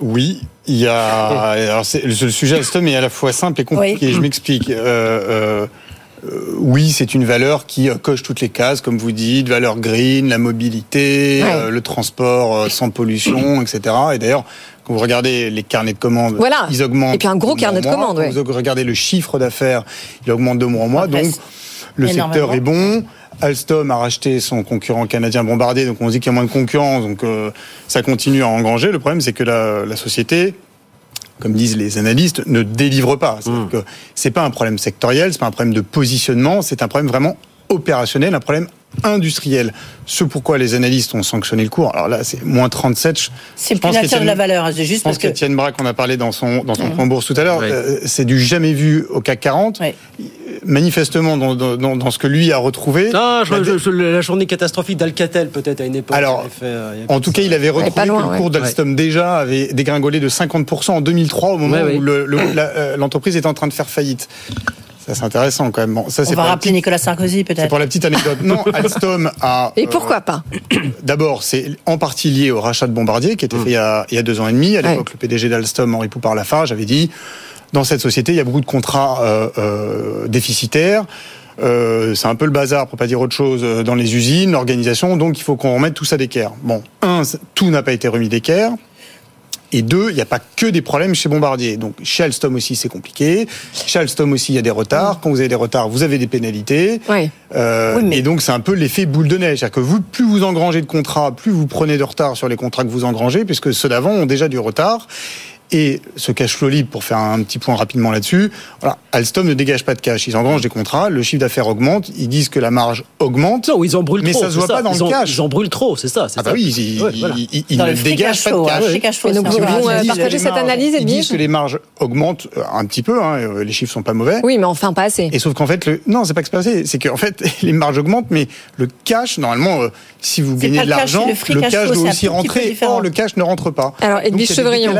G: Oui, il y a. [laughs] Alors le sujet Alstom est à la fois simple et compliqué.
F: Oui.
G: Je m'explique. Euh, euh, oui, c'est une valeur qui coche toutes les cases, comme vous dites, valeur green, la mobilité,
E: Ouais.
G: euh, le transport sans pollution, etc. Et d'ailleurs, quand vous regardez les carnets de commandes,
E: Voilà.
G: ils augmentent.
E: Et puis un gros
G: de
E: carnet de commandes,
G: Quand
E: ouais.
G: Vous regardez le chiffre d'affaires, il augmente de mois en mois. Donc, le secteur est bon. Alstom a racheté son concurrent canadien Bombardier, donc on se dit qu'il y a moins de concurrence, donc euh, ça continue à engranger. Le problème, c'est que la, la société, comme disent les analystes, ne délivre pas. C'est-à-dire que c'est pas un problème sectoriel, c'est pas un problème de positionnement, c'est un problème vraiment opérationnel, un problème industriel. Ce pourquoi les analystes ont sanctionné le cours. Alors là, c'est moins 37. je-
F: C'est la de
G: qu'Étienne-
F: la valeur. hein, C'est
G: je
F: juste
G: pense
F: parce que.
G: qu'Étienne Braque, on a parlé dans son, dans son point bourse tout à l'heure,
D: Oui.
G: euh, c'est du jamais vu au CAC 40.
F: Ouais.
G: Euh, manifestement, dans, dans, dans, ce que lui a retrouvé.
D: Ah, je, je, la journée catastrophique d'Alcatel, peut-être, à une époque.
G: Alors, fait, euh, en tout cas, il avait retrouvé loin, que le cours d'Alstom déjà avait dégringolé de 50% en 2003, au moment ouais, où [coughs] euh, l'entreprise était en train de faire faillite. Ça, c'est intéressant quand même. Bon, ça,
F: On va rappeler Nicolas Sarkozy, peut-être.
G: C'est pour la petite anecdote. Non, [laughs] Alstom a.
E: Et pourquoi euh, pas [clears throat]
G: D'abord, c'est en partie lié au rachat de Bombardier, qui a été fait il y, a, il y a, deux ans et demi. À l'époque, ouais. le PDG d'Alstom, Henri Poupard-Lafarge, avait dit dans cette société, il y a beaucoup de contrats euh, euh, déficitaires. Euh, c'est un peu le bazar, pour pas dire autre chose, dans les usines, l'organisation. Donc, il faut qu'on remette tout ça d'équerre. Bon, un, tout n'a pas été remis d'équerre. Et deux, il n'y a pas que des problèmes chez Bombardier. Donc chez Alstom aussi, c'est compliqué. Chez Alstom aussi, il y a des retards. Quand vous avez des retards, vous avez des pénalités.
E: Oui.
G: Euh, oui mais... Et donc c'est un peu l'effet boule de neige. C'est-à-dire que vous, plus vous engrangez de contrats, plus vous prenez de retard sur les contrats que vous engrangez, puisque ceux d'avant ont déjà du retard. Et ce cash flow libre, pour faire un petit point rapidement là-dessus, voilà, Alstom ne dégage pas de cash. Ils engrangent des contrats, le chiffre d'affaires augmente, ils disent que la marge augmente.
D: Non, ils en brûlent
G: mais
D: trop.
G: Mais ça se voit
D: ça.
G: pas dans
D: ils
G: le
D: en,
G: cash.
D: Ils en brûlent trop, c'est ça.
G: Ah bah oui, ils,
D: ouais, voilà.
G: ils, ils ne dégagent pas de cash.
F: Ouais, cash flow,
E: donc vous pouvez partager cette analyse,
G: Ils disent que les marges augmentent un petit peu, hein, les chiffres sont pas mauvais.
E: Oui, mais enfin pas assez.
G: Et sauf qu'en fait, le... non, c'est pas que c'est pas assez, c'est qu'en fait, [laughs] les marges augmentent, mais le cash, normalement, euh, si vous gagnez de l'argent, le, le, cash doit aussi rentrer. Or, le cash ne rentre pas.
E: Alors, Edwige Chevrillon.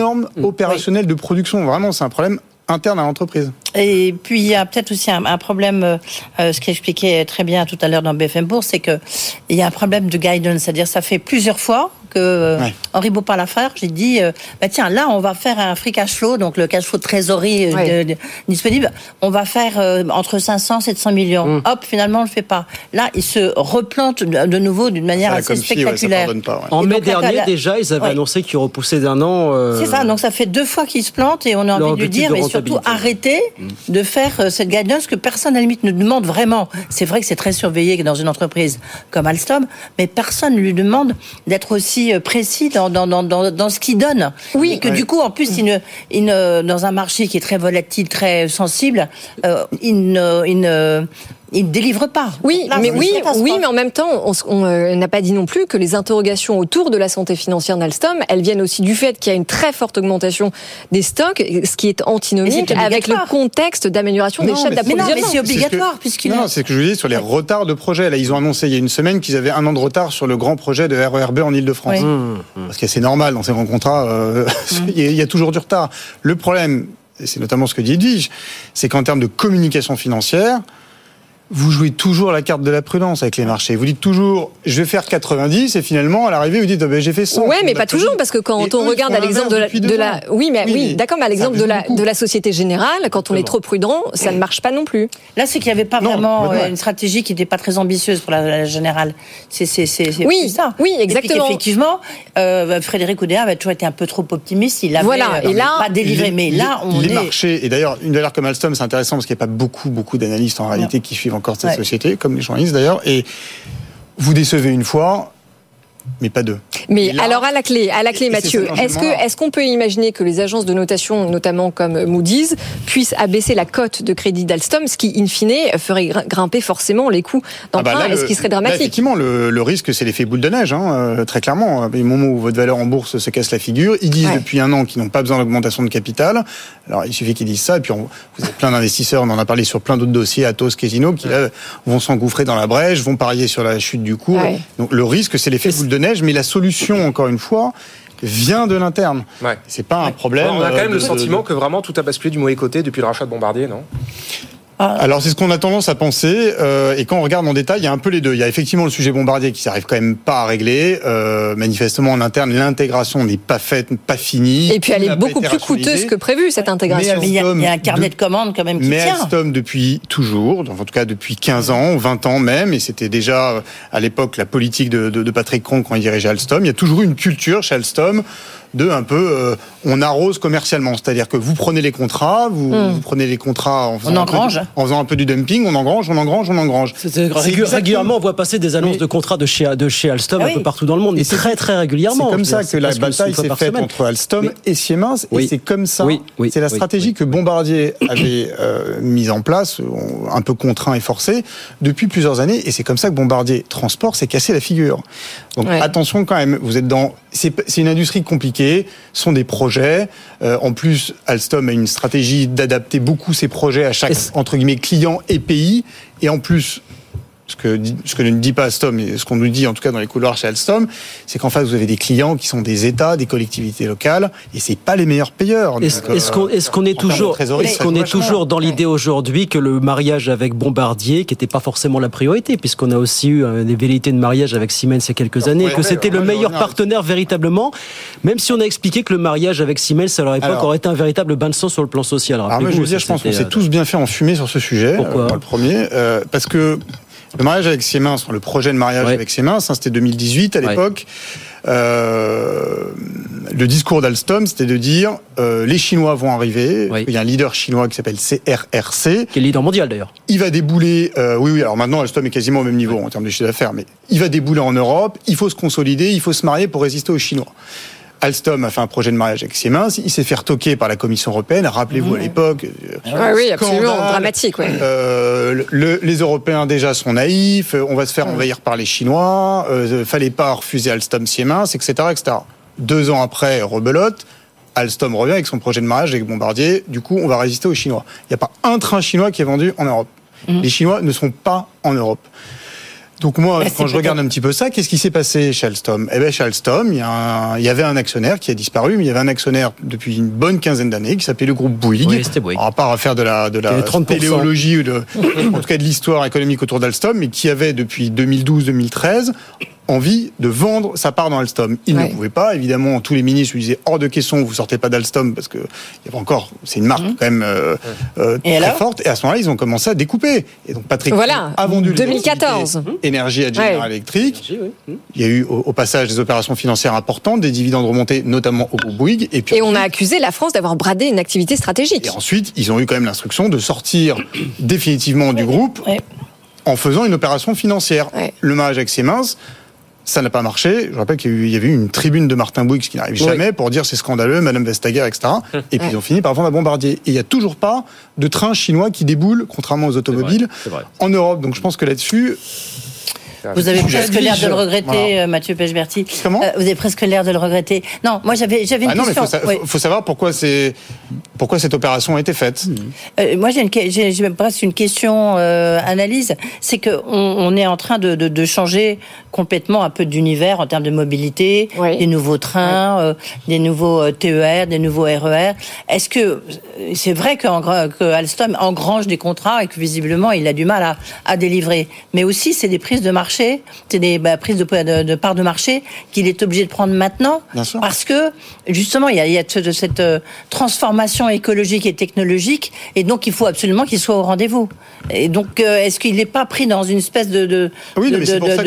G: Il y a un décalage énorme opérationnel de production. Vraiment, c'est un problème interne à l'entreprise.
F: Et puis il y a peut-être aussi un, un problème, euh, ce qu'expliquait très bien tout à l'heure dans BFM Bourse, c'est que il y a un problème de guidance, c'est-à-dire ça fait plusieurs fois que ouais. Henri Beaupin-Lafarge, j'ai dit, euh, bah tiens, là on va faire un free cash flow, donc le cash flow de trésorerie ouais. de, de, disponible, on va faire euh, entre 500 et 700 millions. Mmh. Hop, finalement on le fait pas. Là, il se replante de nouveau d'une manière assez spectaculaire.
G: Si, ouais, pas,
D: en mai dernier, là, déjà, ils avaient annoncé qu'ils repoussaient d'un an.
F: Euh... C'est ça, donc ça fait deux fois qu'ils se plantent et on a envie de lui dire, mais surtout arrêtez mmh. de faire cette guidance que personne à la limite ne demande vraiment. C'est vrai que c'est très surveillé dans une entreprise comme Alstom, mais personne ne lui demande d'être aussi précis dans, dans, dans, dans, ce qu'il donne.
E: Oui.
F: Et que ouais. du coup, en plus, il ne, il ne, dans un marché qui est très volatile, très sensible, euh, il ne, il ne il ne délivre pas.
E: Oui, Là, mais oui, oui, mais en même temps, on euh, n'a pas dit non plus que les interrogations autour de la santé financière d'Alstom, elles viennent aussi du fait qu'il y a une très forte augmentation des stocks, ce qui est antinomique avec le contexte d'amélioration des chaînes d'approvisionnement.
F: Mais c'est obligatoire puisqu'il
G: Non, c'est ce que je vous dis sur les retards de projet. Là, ils ont annoncé il y a une semaine qu'ils avaient un an de retard sur le grand projet de RERB en Ile-de-France.
F: Oui.
G: Mmh. Parce que c'est normal dans ces grands contrats, euh, [laughs] mmh. il y a toujours du retard. Le problème, et c'est notamment ce que dit Edwige, c'est qu'en termes de communication financière, vous jouez toujours la carte de la prudence avec les marchés. Vous dites toujours, je vais faire 90 et finalement, à l'arrivée, vous dites, oh ben, j'ai fait 100.
E: Ouais, mais pas toujours, parce que quand et on eux, regarde à l'exemple de la, de la, oui, mais oui, oui d'accord, mais à l'exemple de la, de la Société Générale, quand on est trop prudent, ça ne marche pas non plus.
F: Là, c'est qu'il n'y avait pas non, vraiment euh, une stratégie qui n'était pas très ambitieuse pour la, la Générale. C'est, c'est, c'est,
E: oui,
F: ça.
E: Oui, exactement.
F: Et effectivement, euh, Frédéric Oudéa avait toujours été un peu trop optimiste. Il avait
E: voilà, et là,
F: pas délivré.
G: Les,
F: mais là, on
G: les
F: est...
G: marchés, et d'ailleurs, une valeur comme Alstom, c'est intéressant parce qu'il n'y a pas beaucoup, beaucoup d'analystes en réalité qui suivent encore cette ouais. société comme les journalistes d'ailleurs, et vous décevez une fois, mais pas deux.
E: Mais là, alors à la clé, à la clé, Mathieu, est-ce que est-ce qu'on peut imaginer que les agences de notation, notamment comme Moody's, puissent abaisser la cote de crédit d'Alstom, ce qui in fine ferait grimper forcément les coûts d'emprunt, ah bah ce qui serait dramatique?
G: Là, effectivement, le, le risque, c'est l'effet boule de neige, hein, euh, très clairement. Au moment où votre valeur en bourse se casse la figure, ils disent ouais. depuis un an qu'ils n'ont pas besoin d'augmentation de capital. Alors il suffit qu'ils disent ça, et puis on, vous avez plein d'investisseurs, on en a parlé sur plein d'autres dossiers, Atos, Casino, qui là vont s'engouffrer dans la brèche, vont parier sur la chute du cours.
E: Ouais.
G: Donc le risque, c'est l'effet boule de neige, mais la solution, encore une fois, vient de l'interne.
N: Ouais.
G: C'est pas un problème.
N: On a quand même
G: de,
N: le sentiment que vraiment tout a basculé du mauvais côté depuis le rachat de Bombardier, non?
G: Alors c'est ce qu'on a tendance à penser, euh, et quand on regarde en détail, il y a un peu les deux. Il y a effectivement le sujet bombardier qui s'arrive quand même pas à régler. Euh, manifestement en interne, l'intégration n'est pas faite, pas finie.
E: Et puis elle est beaucoup plus coûteuse que prévu cette intégration.
F: Mais il y, a, il y a un carnet de, de commandes quand même qui
G: mais
F: tient.
G: Mais Alstom depuis toujours, en tout cas depuis 15 ans, 20 ans même, et c'était déjà à l'époque la politique de, de, de Patrick Cron quand il dirigeait Alstom. Il y a toujours eu une culture chez Alstom de un peu euh, on arrose commercialement, c'est-à-dire que vous prenez les contrats, vous, mmh. vous prenez les contrats en faisant,
F: on engrange.
G: Un peu, en faisant un peu du dumping, on engrange, on engrange, on engrange.
D: Régulièrement, on voit passer des annonces mais... de contrats de chez, de chez Alstom ah oui. un peu partout dans le monde, et, très très régulièrement.
G: C'est comme ça que la bataille s'est faite entre Alstom oui. et Siemens,
D: oui.
G: et c'est comme ça. c'est la stratégie que Bombardier avait euh, mise en place, un peu contraint et forcé, depuis plusieurs années, et c'est comme ça que Bombardier Transport s'est cassé la figure. Donc ouais. attention quand même, vous êtes dans, c'est une industrie compliquée sont des projets. Euh, en plus, Alstom a une stratégie d'adapter beaucoup ses projets à chaque entre guillemets client et pays. Et en plus, ce que, ce que ne dit pas Alstom, et ce qu'on nous dit en tout cas dans les couloirs chez Alstom, c'est qu'en face vous avez des clients qui sont des États, des collectivités locales, et c'est pas les meilleurs pilleurs.
D: Est-ce
G: euh,
D: qu'on est
G: en
D: toujours qu'on est dans l'idée aujourd'hui que le mariage avec Bombardier, qui n'était pas forcément la priorité, puisqu'on a aussi eu euh, des velléités de mariage avec Siemens il y a quelques années, et que c'était le meilleur partenaire véritablement, même si on a expliqué que le mariage avec Siemens à leur époque
G: Alors-
D: aurait été un véritable bain de sang sur le plan social.
G: Alors moi, je veux dire, je pense qu'on s'est
D: euh,
G: tous bien fait enfumer sur ce sujet.
D: Pourquoi
G: euh, moi, le premier, euh, parce que le mariage avec Siemens, le projet de mariage
D: Ouais.
G: avec Siemens, hein, c'était 2018 à
D: Ouais.
G: l'époque. Euh, le discours d'Alstom, c'était de dire euh, les Chinois vont arriver.
D: Oui.
G: Il y a un leader chinois qui s'appelle CRRC.
D: qui est leader mondial d'ailleurs.
G: Il va débouler. euh, oui, oui. Alors maintenant, Alstom est quasiment au même niveau en termes de chiffre d'affaires, mais il va débouler en Europe. Il faut se consolider. Il faut se marier pour résister aux Chinois. Alstom a fait un projet de mariage avec Siemens. Il s'est fait retoquer par la Commission européenne. Rappelez-vous à l'époque. euh,
E: Ouais, oui, absolument, dramatique. Ouais.
G: euh, le- les Européens déjà sont naïfs, on va se faire envahir par les Chinois, euh, fallait pas refuser Alstom Siemens, etc., etc. Deux ans après, rebelote, Alstom revient avec son projet de mariage avec Bombardier. Du coup, on va résister aux Chinois. Il n'y a pas un train chinois qui est vendu en Europe. Les Chinois ne sont pas en Europe. Donc moi,
F: Bah,
G: quand je regarde un petit peu ça, qu'est-ce qui s'est passé chez Alstom? Eh bien, chez Alstom, il y, a un- il y avait un actionnaire qui a disparu, mais il y avait un actionnaire depuis une bonne quinzaine d'années qui s'appelait le groupe Bouygues.
D: Oui, c'était Bouygues.
G: On va pas refaire de la, de la
D: 30%.
G: téléologie ou de, en tout cas de l'histoire économique autour d'Alstom, mais qui avait depuis 2012-2013 envie de vendre sa part dans Alstom. Il
E: Ouais.
G: ne pouvait pas, évidemment, tous les ministres lui disaient hors de question, vous sortez pas d'Alstom parce que il y avait encore, c'est une marque quand même euh, euh, très forte. Et à ce moment-là, ils ont commencé à découper. Et donc Patrick
E: Voilà,
G: a vendu les
E: 2014.
G: activités énergie à General
E: Ouais.
G: Electric. Il y a eu au, au passage des opérations financières importantes, des dividendes remontés, notamment au groupe Bouygues. Et puis
E: Et on a accusé la France d'avoir bradé une activité stratégique.
G: et ensuite, ils ont eu quand même l'instruction de sortir définitivement du groupe
F: Ouais.
G: en faisant une opération financière.
E: Ouais.
G: Le mariage avec Siemens, ça n'a pas marché. Je rappelle qu'il y avait eu une tribune de Martin Bouygues, qui n'arrive
D: Oui.
G: jamais, pour dire c'est scandaleux, Madame Vestager, etc. Et puis ils ont fini par vendre à Bombardier. Et il n'y a toujours pas de train chinois qui déboule, contrairement aux automobiles, en Europe. Donc je pense que là-dessus,
F: Vous avez presque l'air de le regretter,
G: Voilà.
F: euh, Mathieu Pechberti.
G: Comment
F: Euh, Vous avez presque l'air de le regretter. Non, moi j'avais j'avais une
G: ah non, mais
F: question.
G: faut, sa-
F: Oui.
G: faut- savoir pourquoi c'est pourquoi cette opération a été faite.
F: Euh, moi, j'ai une presque une question euh, analyse. C'est que on, on est en train de, de, de changer complètement un peu d'univers en termes de mobilité,
E: Oui.
F: des nouveaux trains, euh, des nouveaux TER, des nouveaux RER. Est-ce que c'est vrai que, que Alstom engrange des contrats et que visiblement il a du mal à, à délivrer, mais aussi c'est des prises de marché, c'est des bah, prises de, de, de parts de marché qu'il est obligé de prendre maintenant
G: Bien sûr.
F: parce que justement il y a, il y a ce- cette euh, transformation écologique et technologique et donc il faut absolument qu'il soit au rendez-vous. Et donc euh, est-ce qu'il n'est pas pris dans une espèce de,
G: Oui,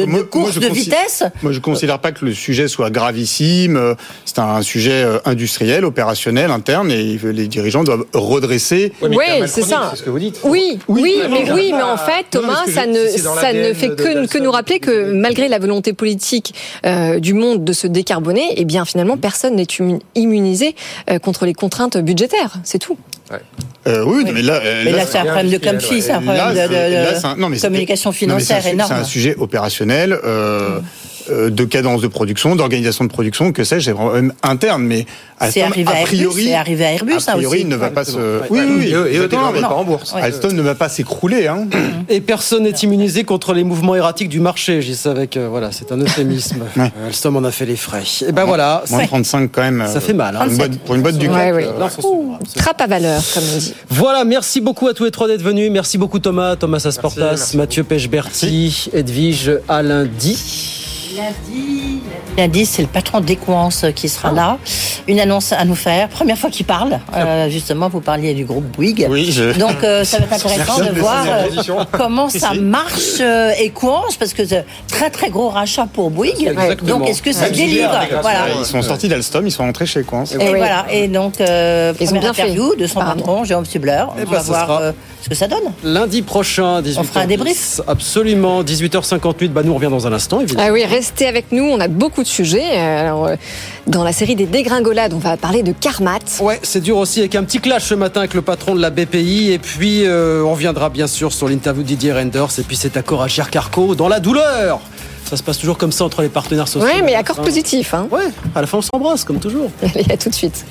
G: moi-
F: course de vitesse
G: Moi, je ne considère pas que le sujet soit gravissime. Euh, C'est un sujet industriel, opérationnel, interne, et les dirigeants doivent redresser.
E: Oui, c'est ça.
N: C'est ce que vous dites.
E: Oui, oui,
G: Oui,
E: mais oui, mais en fait,
N: non,
E: Thomas, ça ne, ça ne fait que, que nous rappeler que malgré la volonté politique euh, du monde de se décarboner, eh bien finalement personne n'est immu- immunisé euh, contre les contraintes budgétaires. C'est tout.
G: Euh, oui, mais là, euh,
F: Mais là,
G: là,
F: c'est un problème de conflit, c'est un
G: là,
F: problème de,
G: c'est-
F: de-
G: là,
F: de
G: c'est un- non, mais c'est-
F: communication
G: non, mais c'est un
F: financière énorme.
G: C'est un sujet opérationnel. De cadence de production, d'organisation de production, que sais-je, c'est vraiment même interne, mais
F: C'est
G: Alstom,
F: arrivé à
G: a
F: Airbus,
G: priori,
F: c'est arrivé à Airbus,
G: a
F: ça
G: priori,
F: aussi.
G: ne va pas se. Oui, oui, oui.
N: Et pas en bourse.
F: Ouais.
G: Alstom ne va pas s'écrouler, hein.
D: Et personne n'est immunisé contre les mouvements erratiques du marché. Je dis ça avec, euh, voilà, c'est un euphémisme.
G: Ouais.
D: Euh, Alstom en a fait les frais. Et ben voilà,
G: Moins
D: ça,
G: de 35 quand même.
D: ça
G: euh,
D: fait mal. hein.
G: pour une boîte- pour une boîte du euh.
E: Trappe à valeur, comme on dit.
D: Voilà, merci beaucoup à tous les trois d'être venus. Merci beaucoup Thomas, Thomas Asportas,
N: merci
D: Mathieu Pechberti, Edwige Alundi.
F: Lundi, lundi c'est le patron d'Equance qui sera là. Une annonce à nous faire. Première fois qu'il parle. Euh, justement, vous parliez du groupe Bouygues.
G: Oui, je-
F: Donc, euh, ça va être intéressant de voir euh, comment ça marche euh, Equance, parce que c'est très très gros rachat pour Bouygues. Donc, est-ce que ça délivre. Voilà.
G: Ils sont sortis d'Alstom, ils sont rentrés chez Quance.
F: Et,
E: oui.
F: voilà. Et donc, euh,
E: Ils ont fait,
F: interview de son
E: apparemment.
F: patron, Jérôme Subler.
D: Eh
F: On
D: ben,
F: va voir euh, ce que ça donne.
D: Lundi prochain, 18h.
F: On fera un débrief.
D: Absolument, 18h58. Bah, nous, on revient dans un instant, évidemment.
E: Ah oui, restez avec nous, on a beaucoup de sujets. Euh, Alors, euh, dans la série des dégringolades, on va parler de Carmat.
D: Ouais, c'est dur aussi avec un petit clash ce matin avec le patron de la BPI. Et puis, euh, on reviendra bien sûr sur l'interview de Didier Renders. Et puis, cet accord à Carco dans la douleur. Ça se passe toujours comme ça entre les partenaires sociaux.
E: Oui, mais accord positif. Hein.
D: Ouais, à la fin on s'embrasse comme toujours. [laughs]
E: Allez, à tout de suite.